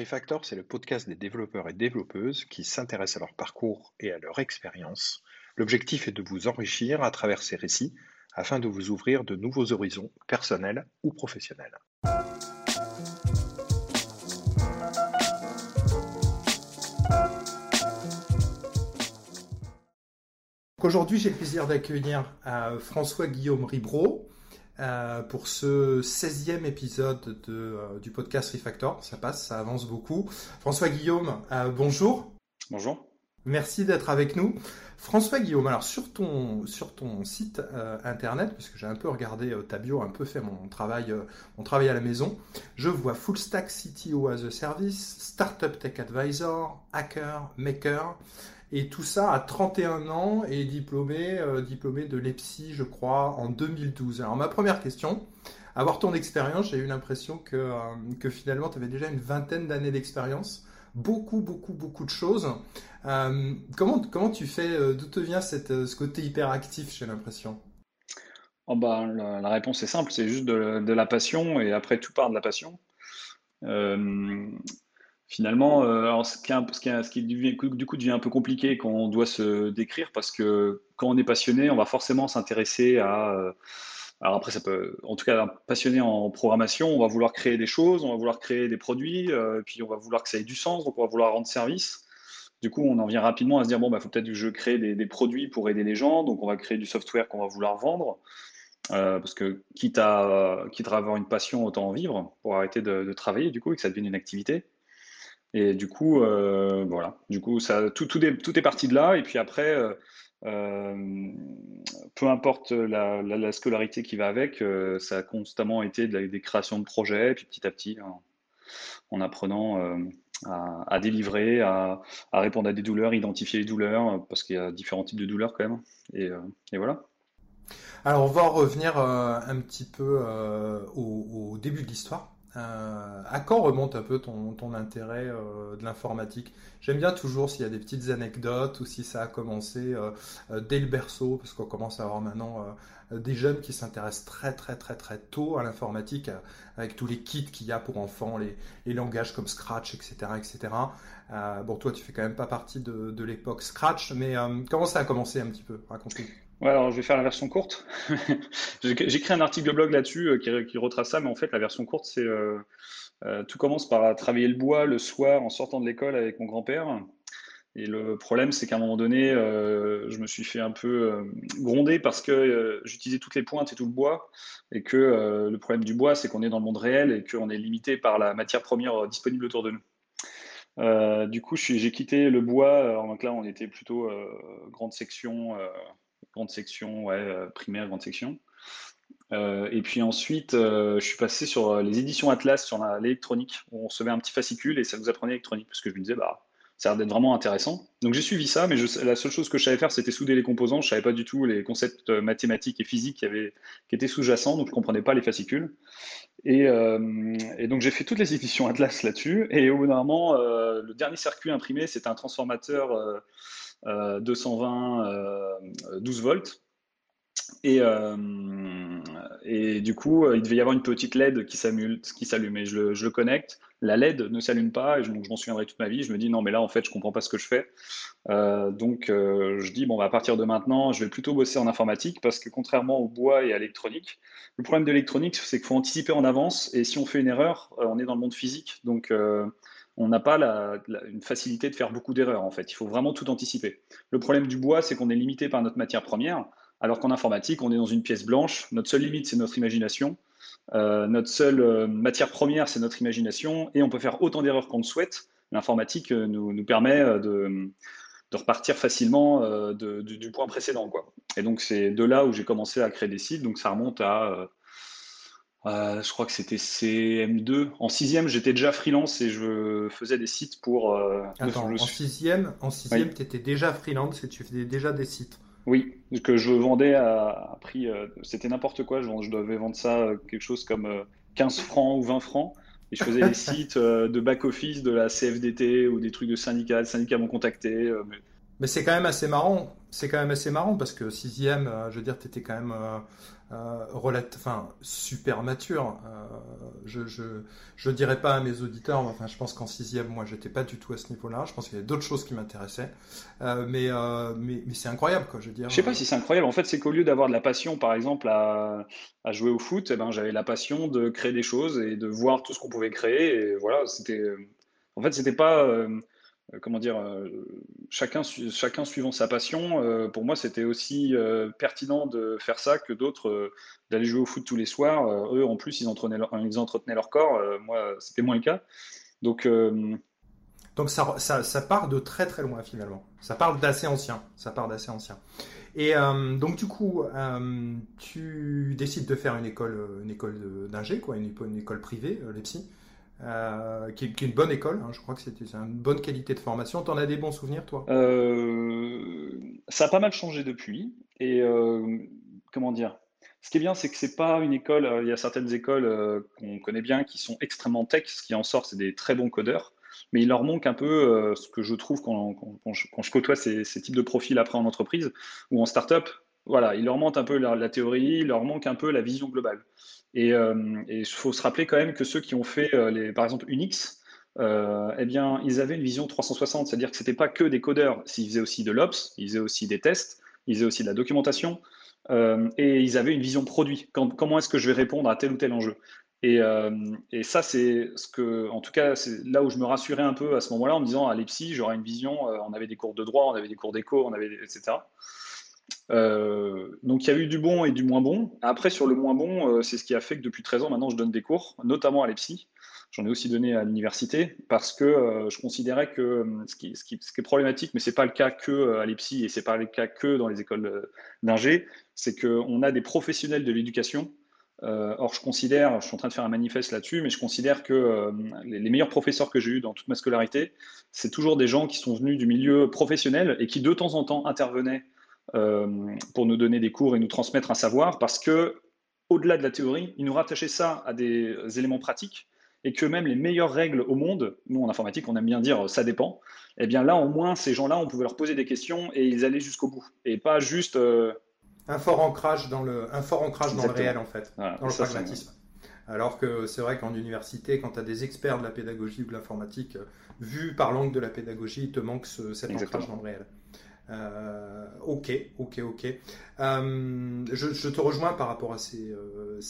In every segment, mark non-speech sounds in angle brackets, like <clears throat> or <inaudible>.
Refactor, c'est le podcast des développeurs et développeuses qui s'intéressent à leur parcours et à leur expérience. L'objectif est de vous enrichir à travers ces récits afin de vous ouvrir de nouveaux horizons personnels ou professionnels. Aujourd'hui, j'ai le plaisir d'accueillir euh, François-Guillaume Ribreau. Euh, pour ce 16e épisode euh, du podcast Refactor. Ça passe, ça avance beaucoup. François Guillaume, euh, bonjour. Bonjour. Merci d'être avec nous. François Guillaume, alors sur ton, sur ton site internet, puisque j'ai un peu regardé ta bio, un peu fait mon travail, mon travail à la maison, je vois Full Stack CTO as a Service, Startup Tech Advisor, Hacker, Maker. Et tout ça à 31 ans et diplômé, euh, diplômé de l'EPSI, je crois, en 2012. Alors ma première question, avoir ton expérience, j'ai eu l'impression que, euh, que finalement tu avais déjà une vingtaine d'années d'expérience, beaucoup, beaucoup, beaucoup de choses. Euh, comment, comment tu fais, d'où te vient cette, ce côté hyperactif, j'ai l'impression? Oh bah, la, réponse est simple, c'est juste de, de, la passion et après tout part de la passion. Finalement, euh, ce qui, du coup devient un peu compliqué quand on doit se décrire parce que quand on est passionné, on va forcément s'intéresser à. Euh, alors après, ça peut, en tout cas, passionné en programmation, on va vouloir créer des choses, on va vouloir créer des produits, euh, puis on va vouloir que ça ait du sens, donc on va vouloir rendre service. Du coup, on en vient rapidement à se dire bon, bah, faut peut-être que je crée des, produits pour aider les gens, donc on va créer du software qu'on va vouloir vendre. parce que quitte à, quitte à avoir une passion, autant en vivre pour arrêter de, de travailler, du coup, et que ça devienne une activité. Et du coup, euh, voilà, du coup, ça, tout, tout, est, parti de là. Et puis après, euh, euh, peu importe la, la, scolarité qui va avec, ça a constamment été des créations de projets, puis petit à petit, en, apprenant à, délivrer, à, répondre à des douleurs, identifier les douleurs, parce qu'il y a différents types de douleurs quand même. Et, et voilà. Alors, on va revenir un petit peu au, début de l'histoire. Euh, à quand remonte un peu ton, ton intérêt euh, de l'informatique? J'aime bien toujours s'il y a des petites anecdotes ou si ça a commencé euh, dès le berceau, parce qu'on commence à avoir maintenant des jeunes qui s'intéressent très très très très tôt à l'informatique, avec tous les kits qu'il y a pour enfants, les, langages comme Scratch, etc. etc. bon, toi, tu fais quand même pas partie de, de l'époque Scratch, mais comment ça a commencé un petit peu? Raconte-nous. Ouais, alors je vais faire la version courte. <laughs> J'ai écrit un article de blog là-dessus euh, qui, qui, retrace ça, mais en fait, la version courte, c'est euh, euh, tout commence par travailler le bois le soir en sortant de l'école avec mon grand-père. Et le problème, c'est qu'à un moment donné, je me suis fait un peu gronder parce que j'utilisais toutes les pointes et tout le bois, et que le problème du bois, c'est qu'on est dans le monde réel et qu'on est limité par la matière première disponible autour de nous. du coup, j'ai quitté le bois. donc là, on était plutôt grande section grande section, ouais, euh, primaire, grande section. Euh, et puis ensuite, euh, je suis passé sur les éditions Atlas, sur l'électronique, où on recevait un petit fascicule et ça vous apprenait l'électronique, parce que je me disais, bah, ça a l'air d'être vraiment intéressant. Donc j'ai suivi ça, mais la seule chose que je savais faire, c'était souder les composants. Je savais pas du tout les concepts mathématiques et physiques qui, avaient, qui étaient sous-jacents, donc je comprenais pas les fascicules. Et, et donc j'ai fait toutes les éditions Atlas là-dessus. Et au bout d'un moment, le dernier circuit imprimé, c'était un transformateur 220 12 euh, volts. Et, euh, du coup, il devait y avoir une petite LED qui s'allume. Et je je le, connecte. La LED ne s'allume pas. Et je, m'en souviendrai toute ma vie. Je me dis, non, mais là, en fait, je comprends pas ce que je fais. Euh, donc, je dis, bon, bah, à partir de maintenant, je vais plutôt bosser en informatique parce que contrairement au bois et à l'électronique, le problème de l'électronique, c'est qu'il faut anticiper en avance. Et si on fait une erreur, on est dans le monde physique. Donc, on n'a pas une facilité de faire beaucoup d'erreurs en fait. Il faut vraiment tout anticiper. Le problème du bois, c'est qu'on est limité par notre matière première, alors qu'en informatique, on est dans une pièce blanche. Notre seule limite, c'est notre imagination. Euh, notre seule euh, matière première, c'est notre imagination, et on peut faire autant d'erreurs qu'on le souhaite. L'informatique euh, nous, permet de, repartir facilement du, point précédent. Quoi. Et donc c'est de là où j'ai commencé à créer des sites. Donc ça remonte à je crois que c'était CM2. En sixième, j'étais déjà freelance et je faisais des sites pour. Attends, en sixième, en sixième, tu étais déjà freelance et tu faisais déjà des sites. Oui, que je vendais à, prix. Euh, c'était n'importe quoi. Je, je, devais vendre ça quelque chose comme 15 francs ou 20 francs. Et je faisais <laughs> des sites de back-office de la CFDT ou des trucs de syndicats. Les syndicats m'ont contacté. Mais c'est quand même assez marrant. C'est quand même assez marrant parce que sixième, je veux dire, tu étais quand même euh, enfin, super mature. Euh, je, je, je dirais pas à mes auditeurs, enfin, je pense qu'en sixième, moi, j'étais pas du tout à ce niveau-là. Je pense qu'il y avait d'autres choses qui m'intéressaient. Euh, mais, mais, mais c'est incroyable, quoi. Je veux dire. Je sais pas si c'est incroyable. En fait, c'est qu'au lieu d'avoir de la passion, par exemple, à, à jouer au foot, eh ben, j'avais la passion de créer des choses et de voir tout ce qu'on pouvait créer. Et voilà, c'était. En fait, c'était pas euh, comment dire, euh, chacun, suivant sa passion. Euh, pour moi, c'était aussi pertinent de faire ça que d'autres d'aller jouer au foot tous les soirs. eux, en plus, ils entretenaient leur, ils leur corps. moi, c'était moins le cas. Donc, donc ça, ça, part de très très loin finalement. Ça part d'assez ancien. Ça part d'assez ancien. Et donc du coup, tu décides de faire une école, une école d'ingé, quoi, une, une, école privée, l'EPSI. Euh, qui, est, une bonne école. Hein. je crois que c'était une bonne qualité de formation. Tu en as des bons souvenirs, toi? Euh, Ça a pas mal changé depuis. Et euh, comment dire? Ce qui est bien, c'est que c'est pas une école. Il y a certaines écoles qu'on connaît bien qui sont extrêmement tech. Ce qui en sort, c'est des très bons codeurs. Mais il leur manque un peu ce que je trouve quand, quand, je, côtoie ces, ces, types de profils après en entreprise ou en start-up. Voilà, il leur manque un peu la théorie, il leur manque un peu la vision globale. Et il euh, faut se rappeler quand même que ceux qui ont fait, euh, par exemple, Unix, euh, eh bien, ils avaient une vision 360, c'est-à-dire que ce n'était pas que des codeurs, ils faisaient aussi de l'ops, ils faisaient aussi des tests, ils faisaient aussi de la documentation, et ils avaient une vision produit. comment est-ce que je vais répondre à tel ou tel enjeu? Et, et, ça, c'est ce que, en tout cas, c'est là où je me rassurais un peu à ce moment-là en me disant à l'EPSI, j'aurai une vision. on avait des cours de droit, on avait des cours d'éco, on avait, etc. Euh, donc il y a eu du bon et du moins bon. Après, sur le moins bon, euh, c'est ce qui a fait que depuis 13 ans, maintenant, je donne des cours, notamment à l'EPSI. J'en ai aussi donné à l'université parce que euh, je considérais que ce qui, est problématique, mais ce n'est pas le cas que à l'EPSI et ce n'est pas le cas que dans les écoles d'ingé, c'est qu'on a des professionnels de l'éducation. or, je considère, je suis en train de faire un manifeste là-dessus, mais je considère que les, les, meilleurs professeurs que j'ai eus dans toute ma scolarité, c'est toujours des gens qui sont venus du milieu professionnel et qui de temps en temps intervenaient euh, pour nous donner des cours et nous transmettre un savoir, parce que au-delà de la théorie, ils nous rattachaient ça à des éléments pratiques et que même les meilleures règles au monde, nous en informatique on aime bien dire ça dépend, et eh bien là au moins ces gens-là on pouvait leur poser des questions et ils allaient jusqu'au bout et pas juste euh, un fort ancrage dans le un fort ancrage dans le réel en fait, dans le pragmatisme. Alors que c'est vrai qu'en université, quand tu as des experts de la pédagogie ou de l'informatique, euh, vu par l'angle de la pédagogie, il te manque cet ancrage dans le réel. Euh, ok, ok, ok. Euh, je, te rejoins par rapport à ces, euh,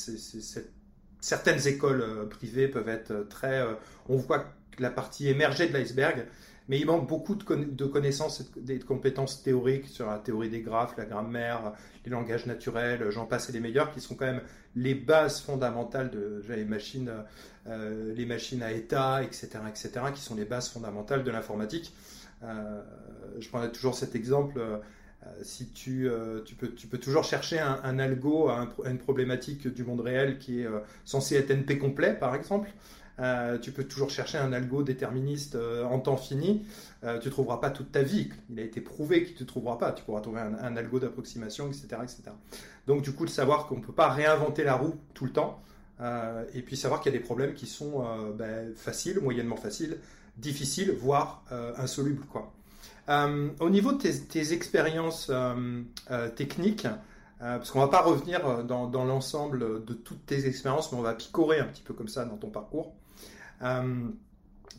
certaines écoles privées peuvent être très. on voit la partie émergée de l'iceberg, mais il manque beaucoup de, connaissances et de compétences théoriques sur la théorie des graphes, la grammaire, les langages naturels, j'en passe et les meilleurs, qui sont quand même les bases fondamentales de les machines, les machines à état, etc., etc., qui sont les bases fondamentales de l'informatique. Euh, je prendrais toujours cet exemple. Euh, si tu, euh, tu, peux, tu peux toujours chercher un, algo à, une problématique du monde réel qui est censé être NP complet, par exemple. tu peux toujours chercher un algo déterministe en temps fini. tu ne trouveras pas toute ta vie. Il a été prouvé qu'il ne te trouvera pas. Tu pourras trouver un, algo d'approximation, etc., etc. Donc, du coup, de savoir qu'on ne peut pas réinventer la roue tout le temps. et puis savoir qu'il y a des problèmes qui sont ben, faciles, moyennement faciles, difficile, voire euh, insoluble. Quoi. Euh, au niveau de tes, expériences euh, techniques, parce qu'on va pas revenir dans, l'ensemble de toutes tes expériences, mais on va picorer un petit peu comme ça dans ton parcours.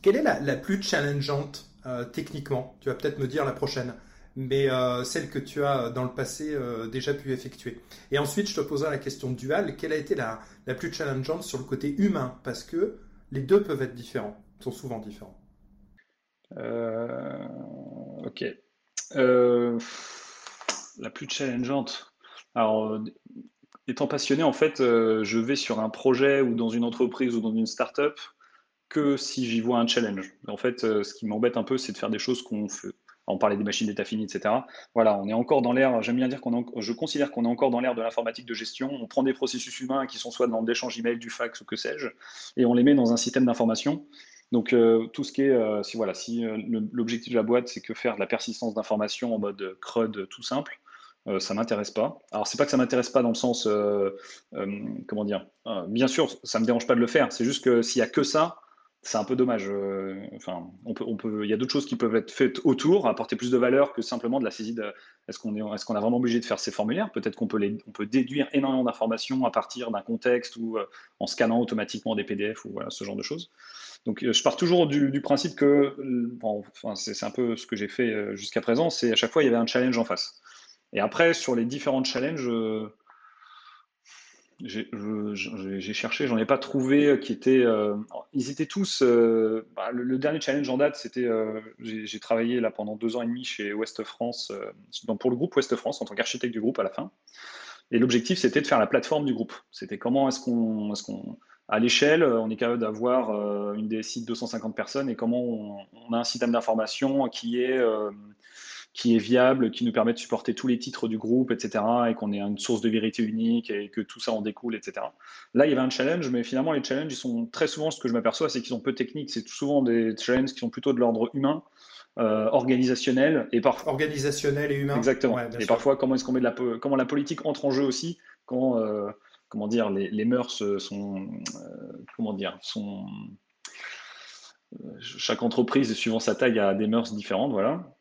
quelle est la, plus challengeante techniquement? Tu vas peut-être me dire la prochaine, mais celle que tu as dans le passé déjà pu effectuer. Et ensuite, je te poserai la question duale. Quelle a été la, la plus challengeante sur le côté humain? Parce que les deux peuvent être différents, sont souvent différents. Euh, ok. Euh, la plus challengeante. Alors, étant passionné, en fait, euh, je vais sur un projet ou dans une entreprise ou dans une start-up que si j'y vois un challenge. En fait, ce qui m'embête un peu, c'est de faire des choses qu'on fait. On parlait des machines d'état fini, etc. Voilà, on est encore dans l'ère, j'aime bien dire qu'on je considère qu'on est encore dans l'ère de l'informatique de gestion. On prend des processus humains qui sont soit dans l'échange email, du fax ou que sais-je, et on les met dans un système d'information. Donc euh, tout ce qui est, euh, si voilà, si euh, l'objectif de la boîte c'est que faire de la persistance d'informations en mode CRUD tout simple, ça m'intéresse pas. Alors c'est pas que ça m'intéresse pas dans le sens, comment dire, bien sûr, ça me dérange pas de le faire. C'est juste que s'il y a que ça, c'est un peu dommage. Euh, enfin, on peut, on peut, il y a d'autres choses qui peuvent être faites autour, apporter plus de valeur que simplement de la saisie de. Est-ce qu'on est, est-ce a vraiment obligé de faire ces formulaires? Peut-être qu'on peut peut déduire énormément d'informations à partir d'un contexte ou euh, en scannant automatiquement des PDF ou ce genre de choses. Donc, euh, je pars toujours du, principe que, bon, enfin, c'est, un peu ce que j'ai fait jusqu'à présent, c'est à chaque fois il y avait un challenge en face. Et après, sur les différents challenges j'ai cherché, j'en ai pas trouvé euh, qui étaient. Euh, ils étaient tous. Euh, bah, le, dernier challenge en date, c'était. j'ai travaillé là pendant deux ans et demi chez Ouest France, pour le groupe Ouest France en tant qu'architecte du groupe à la fin. Et l'objectif, c'était de faire la plateforme du groupe. C'était comment est-ce qu'on, est à l'échelle, on est capable d'avoir une DSI de 250 personnes et comment on, on a un système d'information qui est qui est viable, qui nous permet de supporter tous les titres du groupe, etc., et qu'on ait une source de vérité unique et que tout ça en découle, etc. Là, il y avait un challenge, mais finalement, les challenges, ils sont très souvent, ce que je m'aperçois, c'est qu'ils sont peu techniques. C'est souvent des challenges qui sont plutôt de l'ordre humain, euh, organisationnel et parfois organisationnel et humain. Exactement. et parfois, comment est-ce qu'on met de la comment la politique entre en jeu aussi quand euh, comment dire les, les mœurs sont euh, comment dire sont chaque entreprise, suivant sa taille, a des mœurs différentes, voilà.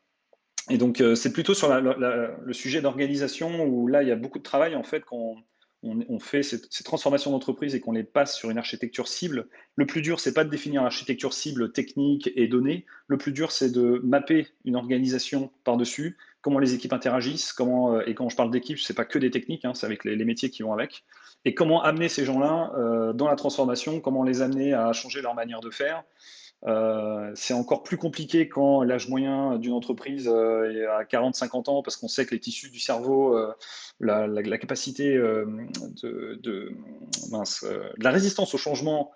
Et donc, euh, c'est plutôt sur le sujet d'organisation où là, il y a beaucoup de travail en fait quand on, fait ces, transformations d'entreprise et qu'on les passe sur une architecture cible. Le plus dur, c'est pas de définir l'architecture cible technique et donnée. Le plus dur, c'est de mapper une organisation par-dessus, comment les équipes interagissent, comment, euh, et quand je parle d'équipe, c'est pas que des techniques, hein, c'est avec les, métiers qui vont avec, et comment amener ces gens-là euh, dans la transformation, comment les amener à changer leur manière de faire, euh, c'est encore plus compliqué quand l'âge moyen d'une entreprise euh, est à 40-50 ans parce qu'on sait que les tissus du cerveau, euh, la, capacité de, la résistance au changement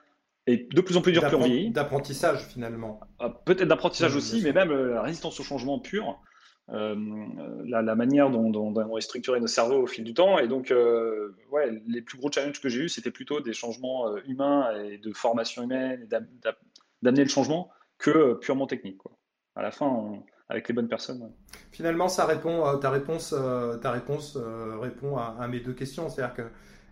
est de plus en plus dure plus on D'apprentissage finalement. Ah, peut-être d'apprentissage aussi, mais même la résistance au changement pur. la, manière dont, on est structuré nos cerveaux au fil du temps. Et donc, ouais, les plus gros challenges que j'ai eus, c'était plutôt des changements humains et de formation humaine et d'amener le changement que euh, purement technique. Quoi. À la fin, avec les bonnes personnes. Finalement, ça répond, euh, ta réponse, euh, ta réponse répond à, mes deux questions. C'est-à-dire que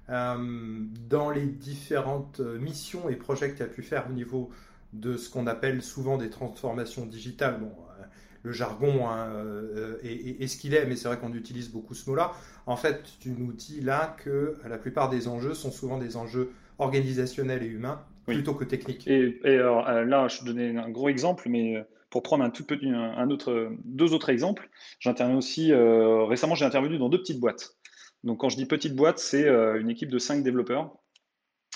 dans les différentes missions et projets que tu as pu faire au niveau de ce qu'on appelle souvent des transformations digitales, le jargon hein, est, ce qu'il est, mais c'est vrai qu'on utilise beaucoup ce mot-là. En fait, tu nous dis là que la plupart des enjeux sont souvent des enjeux organisationnels et humains plutôt que technique. Et, alors, euh, là, je donnais un gros exemple, mais euh, pour prendre un tout petit, un autre, deux autres exemples, j'interviens aussi. Euh, récemment, j'ai intervenu dans deux petites boîtes. Donc, quand je dis petite boîte, c'est une équipe de cinq développeurs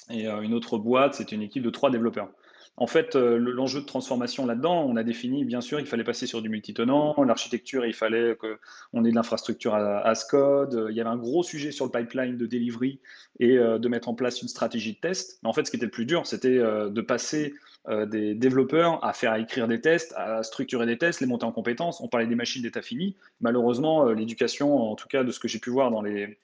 et une autre boîte, c'est une équipe de trois développeurs. En fait, euh, l'enjeu de transformation là-dedans, on a défini, bien sûr, il fallait passer sur du multitenant. L'architecture, il fallait qu'on ait de l'infrastructure à, à code. Il y avait un gros sujet sur le pipeline de delivery et euh, de mettre en place une stratégie de test. en fait, ce qui était le plus dur, c'était euh, de passer des développeurs à faire écrire des tests, à structurer des tests, les monter en compétences. On parlait des machines d'état fini. Malheureusement, l'éducation, en tout cas de ce que j'ai pu voir dans les,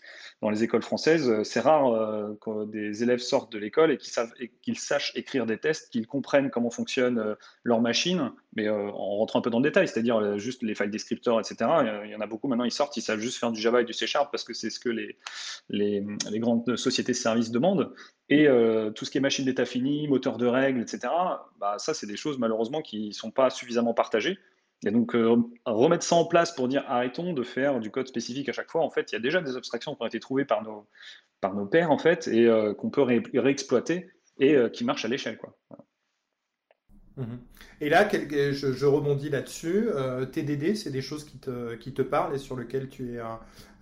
écoles françaises, c'est rare que des élèves sortent de l'école et qu'ils sachent écrire des tests, qu'ils comprennent comment fonctionne euh, leur machine, mais euh, en rentrant un peu dans le détail, c'est-à-dire euh, juste les files descripteurs, etc. Il y en a beaucoup maintenant, ils sortent, ils savent juste faire du Java et du C Sharp parce que c'est ce que les, les, grandes sociétés de services demandent. Et tout ce qui est machine d'état fini, moteur de règles, etc., bah, ça, c'est des choses malheureusement qui ne sont pas suffisamment partagées. Et donc, remettre ça en place pour dire arrêtons de faire du code spécifique à chaque fois, en fait, il y a déjà des abstractions qui ont été trouvées par nos, par nos pairs, en fait, et qu'on peut réexploiter et qui marchent à l'échelle. Quoi. Et là, je, rebondis là-dessus. Euh, TDD, c'est des choses qui te, qui te parlent et sur lesquelles tu es,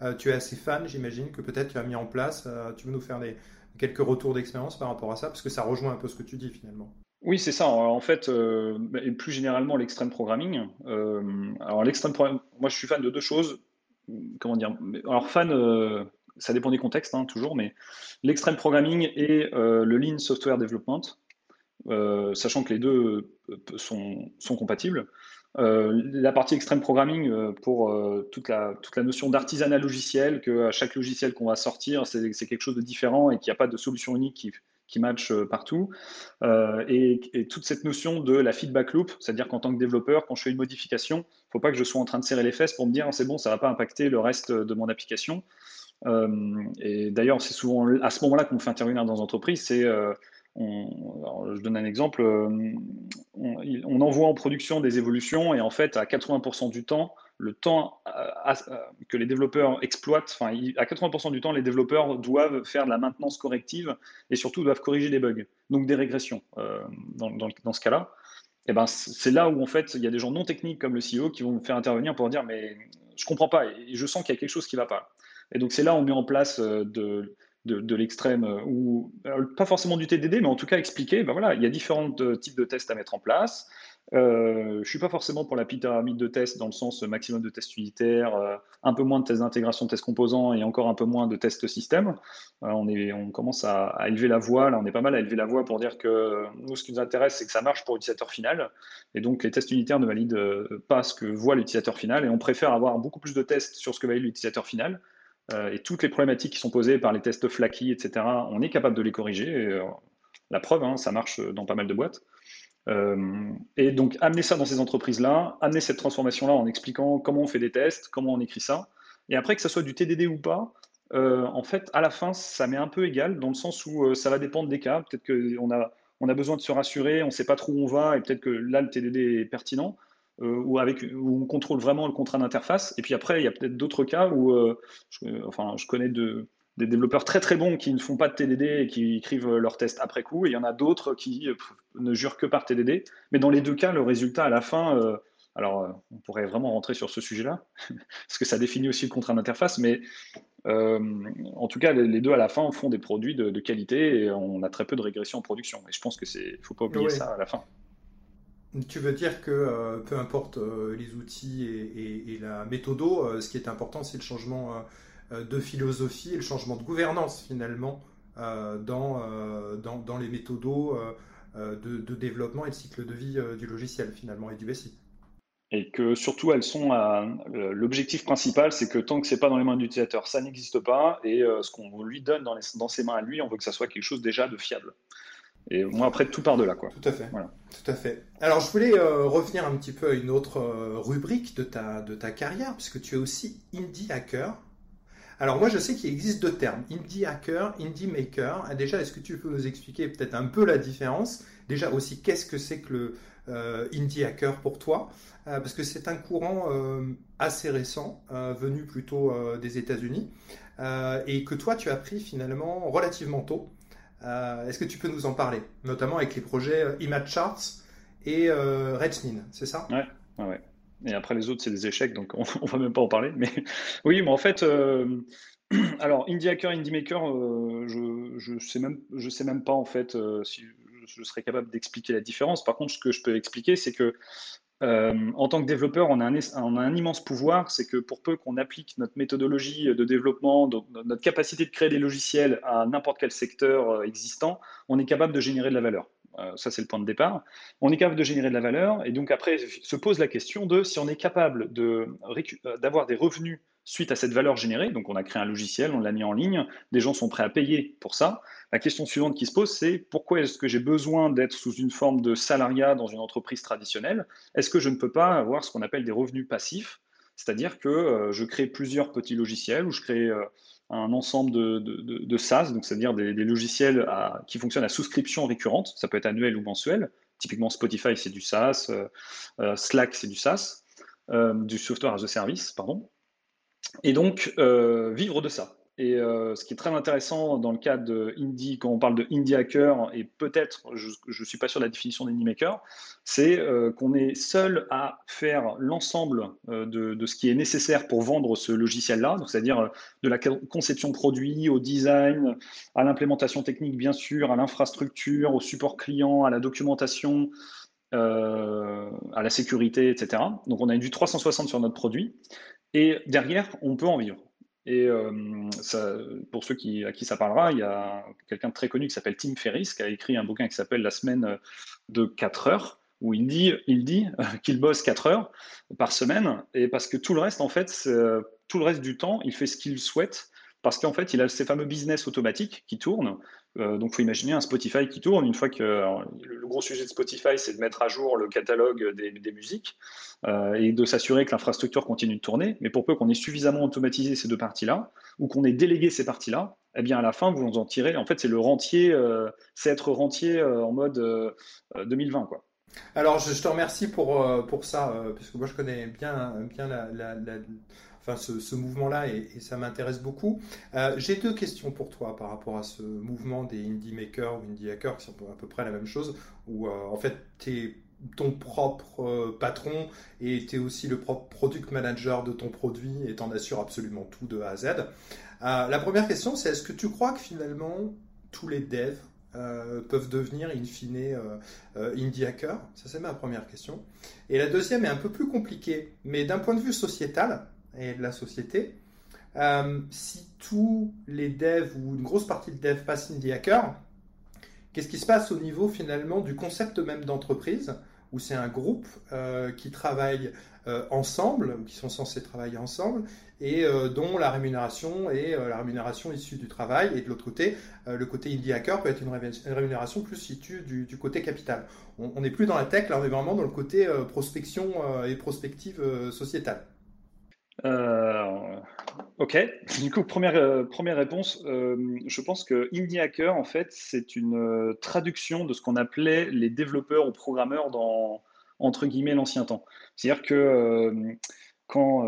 euh, tu es assez fan, j'imagine, que peut-être tu as mis en place. Euh, tu veux nous faire des, quelques retours d'expérience par rapport à ça, parce que ça rejoint un peu ce que tu dis finalement. Oui, c'est ça. En fait, et plus généralement, l'extrême programming. alors, l'extrême programming, moi, je suis fan de deux choses. Comment dire? Alors, fan, ça dépend des contextes, hein, toujours, mais l'extrême programming et le lean software development. Euh, sachant que les deux euh, sont, compatibles. Euh, la partie extreme programming pour toute, la, toute la notion d'artisanat logiciel, que à chaque logiciel qu'on va sortir, c'est quelque chose de différent et qu'il n'y a pas de solution unique qui, qui match partout. Et, toute cette notion de la feedback loop, c'est-à-dire qu'en tant que développeur, quand je fais une modification, il ne faut pas que je sois en train de serrer les fesses pour me dire c'est bon, ça ne va pas impacter le reste de mon application. et d'ailleurs, c'est souvent à ce moment-là qu'on fait intervenir dans l'entreprise, c'est je donne un exemple, on, envoie en production des évolutions et en fait, à 80% du temps, le temps que les développeurs exploitent, enfin, à 80% du temps, les développeurs doivent faire de la maintenance corrective et surtout doivent corriger des bugs, donc des régressions dans, ce cas-là. Et ben, c'est là où en fait, il y a des gens non techniques comme le CEO qui vont me faire intervenir pour dire mais je comprends pas et je sens qu'il y a quelque chose qui va pas. Et donc c'est là où on met en place de de, l'extrême, euh, ou pas forcément du TDD, mais en tout cas expliquer, ben voilà, il y a différents euh, types de tests à mettre en place. Euh, je ne suis pas forcément pour la pyramide de tests dans le sens maximum de tests unitaires, un peu moins de tests d'intégration, de tests composants et encore un peu moins de tests système. on, est, on commence à, élever la voix, là on est pas mal à élever la voix pour dire que nous ce qui nous intéresse c'est que ça marche pour l'utilisateur final et donc les tests unitaires ne valident pas ce que voit l'utilisateur final et on préfère avoir beaucoup plus de tests sur ce que valide l'utilisateur final euh, et toutes les problématiques qui sont posées par les tests flaky, etc., on est capable de les corriger. Euh, la preuve, hein, ça marche dans pas mal de boîtes. Euh, et donc, amener ça dans ces entreprises-là, amener cette transformation-là en expliquant comment on fait des tests, comment on écrit ça. Et après, que ça soit du TDD ou pas, en fait, à la fin, ça m'est un peu égal, dans le sens où ça va dépendre des cas. Peut-être qu'on a, besoin de se rassurer, on ne sait pas trop où on va, et peut-être que là, le TDD est pertinent. Euh, où, avec, où on contrôle vraiment le contrat d'interface. Et puis après, il y a peut-être d'autres cas où, euh, je, enfin, je connais de, des développeurs très très bons qui ne font pas de TDD et qui écrivent leurs tests après coup. Et il y en a d'autres qui euh, ne jurent que par TDD. Mais dans les deux cas, le résultat à la fin, alors on pourrait vraiment rentrer sur ce sujet-là, <laughs> parce que ça définit aussi le contrat d'interface, mais en tout cas, les deux à la fin font des produits de, qualité et on a très peu de régression en production. Et je pense que c'est, faut pas oublier ça à la fin. Tu veux dire que euh, peu importe euh, les outils et, la méthodo, euh, ce qui est important, c'est le changement de philosophie et le changement de gouvernance finalement dans, dans, les méthodos de, développement et le cycle de vie du logiciel finalement et du BSI. Et que surtout, elles sont l'objectif principal, c'est que tant que c'est pas dans les mains de l'utilisateur, ça n'existe pas. Et ce qu'on lui donne dans, dans ses mains à lui, on veut que ça soit quelque chose déjà de fiable. Et moi, après, tout part de là. Quoi. Tout à fait. Voilà. Tout à fait. Alors, je voulais euh, revenir un petit peu à une autre euh, rubrique de ta, de ta carrière, puisque tu es aussi indie hacker. Alors, moi, je sais qu'il existe deux termes, indie hacker, indie maker. Déjà, est-ce que tu peux nous expliquer peut-être un peu la différence? Déjà, aussi, qu'est-ce que c'est que le euh, indie hacker pour toi? Parce que c'est un courant assez récent, venu plutôt des États-Unis, et que toi, tu as pris finalement relativement tôt. Euh, est-ce que tu peux nous en parler, notamment avec les projets euh, Image Charts et euh, c'est ça? Ouais, ouais, Et après les autres, c'est des échecs, donc on, <laughs> ne va même pas en parler. Mais <laughs> oui, mais en fait, euh, <clears throat> alors Indie Hacker, Indie Maker, je, je sais même, sais même pas en fait si je serais capable d'expliquer la différence. Par contre, ce que je peux expliquer, c'est que euh, en tant que développeur, on a un, immense pouvoir, c'est que pour peu qu'on applique notre méthodologie de développement, notre capacité de créer des logiciels à n'importe quel secteur euh, existant, on est capable de générer de la valeur. Euh, ça, c'est le point de départ. On est capable de générer de la valeur, et donc après se pose la question de si on est capable d'avoir des revenus suite à cette valeur générée. Donc, on a créé un logiciel, on l'a mis en ligne, des gens sont prêts à payer pour ça. La question suivante qui se pose, c'est pourquoi est-ce que j'ai besoin d'être sous une forme de salariat dans une entreprise traditionnelle? Est-ce que je ne peux pas avoir ce qu'on appelle des revenus passifs? C'est-à-dire que euh, je crée plusieurs petits logiciels ou je crée euh, un ensemble de, SaaS, c'est-à-dire des, logiciels qui fonctionnent à souscription récurrente. Ça peut être annuel ou mensuel. Typiquement, Spotify, c'est du SaaS. Euh, Slack, c'est du SaaS. du software as a service, pardon. Et donc, vivre de ça. Et euh, ce qui est très intéressant dans le cas de Indie, quand on parle de Indie Hacker, et peut-être, je ne suis pas sûr de la définition d'Indie Maker, c'est euh, qu'on est seul à faire l'ensemble euh, de, ce qui est nécessaire pour vendre ce logiciel-là, c'est-à-dire de la conception produit, au design, à l'implémentation technique, bien sûr, à l'infrastructure, au support client, à la documentation, à la sécurité, etc. Donc on a vue 360 sur notre produit. Et derrière, on peut en vivre. Et euh, ça, pour ceux qui, à qui ça parlera, il y a quelqu'un de très connu qui s'appelle Tim Ferriss, qui a écrit un bouquin qui s'appelle La semaine de 4 heures, où il dit, il dit <laughs> qu'il bosse 4 heures par semaine, et parce que tout le reste, en fait, tout le reste du temps, il fait ce qu'il souhaite, parce qu'en fait, il a ces fameux business automatiques qui tournent, Euh, donc, il faut imaginer un Spotify qui tourne. Une fois que le gros sujet de Spotify, c'est de mettre à jour le catalogue des, musiques euh, et de s'assurer que l'infrastructure continue de tourner. Mais pour peu qu'on ait suffisamment automatisé ces deux parties-là ou qu'on ait délégué ces parties-là, eh bien, à la fin, vous en tirez. En fait, c'est le rentier, euh, c'est être rentier en mode 2020, quoi. Alors, je, te remercie pour, pour ça, puisque moi, je connais bien, bien la enfin ce, mouvement-là et, ça m'intéresse beaucoup. Euh, j'ai deux questions pour toi par rapport à ce mouvement des indie makers ou indie hackers qui sont à peu près la même chose, où euh, en fait tu es ton propre euh, patron et tu es aussi le propre product manager de ton produit et t'en assures absolument tout de A à Z. la première question, c'est est-ce que tu crois que finalement tous les devs peuvent devenir in fine indie hackers? Ça, c'est ma première question. Et la deuxième est un peu plus compliquée, mais d'un point de vue sociétal, et de la société. Euh, si tous les devs ou une grosse partie de devs passent indie hacker, qu'est-ce qui se passe au niveau finalement du concept même d'entreprise où c'est un groupe euh, qui travaille euh, ensemble, qui sont censés travailler ensemble, et dont la rémunération est la rémunération issue du travail, et de l'autre côté, le côté indie hacker peut être une, rémunération plus issue du, du côté capital. On n'est plus dans la tech, là on est vraiment dans le côté prospection et prospective sociétale. Euh, ok. Du coup, première, euh, première réponse, euh, je pense que Indie Hacker, en fait, c'est une traduction de ce qu'on appelait les développeurs ou programmeurs dans, entre guillemets, l'ancien temps. C'est-à-dire que quand,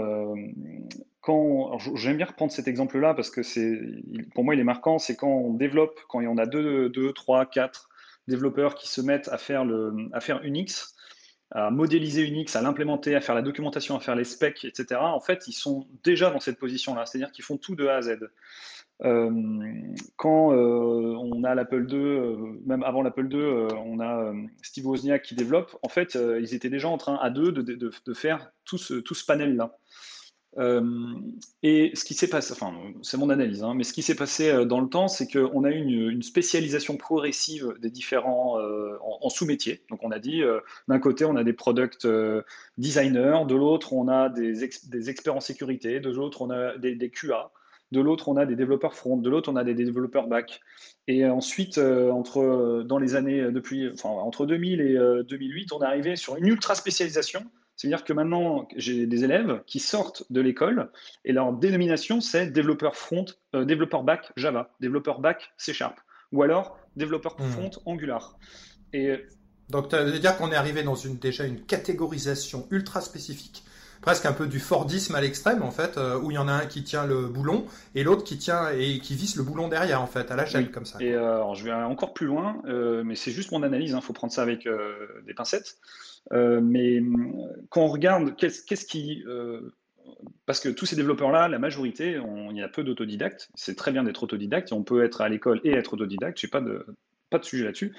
quand j'aime bien reprendre cet exemple-là parce que c'est, pour moi, il est marquant, c'est quand on développe, quand il y en a deux, deux, trois, quatre développeurs qui se mettent à faire, le, à faire Unix, à modéliser Unix, à l'implémenter, à faire la documentation, à faire les specs, etc., en fait, ils sont déjà dans cette position-là, c'est-à-dire qu'ils font tout de A à Z. Euh, quand euh, on a l'Apple II, euh, même avant l'Apple II, on a Steve Wozniak qui développe, en fait, ils étaient déjà en train à deux de, de faire tout ce, tout ce panel-là. Euh, et ce qui s'est passé, enfin, c'est mon analyse, hein, mais ce qui s'est passé euh, dans le temps, c'est qu'on a eu une, spécialisation progressive des différents euh, en, sous-métiers. Donc, on a dit, d'un côté, on a des product designers, de l'autre, on a des, experts en sécurité, de l'autre, on a des, des QA, de l'autre, on a des développeurs front, de l'autre, on a des développeurs back. Et ensuite, entre, dans les années depuis, enfin, entre 2000 et 2008, on est arrivé sur une ultra spécialisation c'est-à-dire que maintenant, j'ai des élèves qui sortent de l'école et leur dénomination, c'est développeur front, euh, développeur back Java, développeur back C Sharp, ou alors développeur hmm. front Angular. Et donc, ça veut dire qu'on est arrivé dans une, déjà une catégorisation ultra spécifique, presque un peu du Fordisme à l'extrême, en fait, euh, où il y en a un qui tient le boulon et l'autre qui tient et qui visse le boulon derrière, en fait, à la chaîne, comme ça. Et euh, je vais encore plus loin, mais c'est juste mon analyse, il hein, faut prendre ça avec des pincettes. Euh, mais quand on regarde qu'est-ce qui euh, parce que tous ces développeurs-là, la majorité, il y a peu d'autodidactes. C'est très bien d'être autodidacte. On peut être à l'école et être autodidacte. Je n'ai pas de, pas de sujet là-dessus.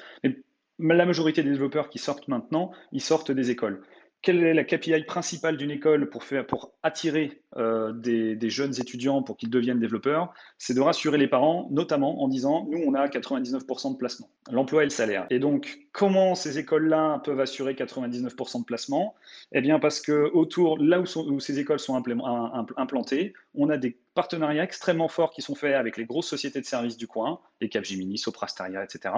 Mais la majorité des développeurs qui sortent maintenant, ils sortent des écoles quelle est la KPI principale d'une école pour, faire, pour attirer euh, des, jeunes étudiants pour qu'ils deviennent développeurs C'est de rassurer les parents, notamment en disant nous, on a 99% de placement, l'emploi et le salaire. Et donc, comment ces écoles-là peuvent assurer 99% de placement? Eh bien, parce que autour, là où, ces écoles sont implantées, on a des partenariats extrêmement forts qui sont faits avec les grosses sociétés de services du coin, les Capgemini, Soprasteria, etc.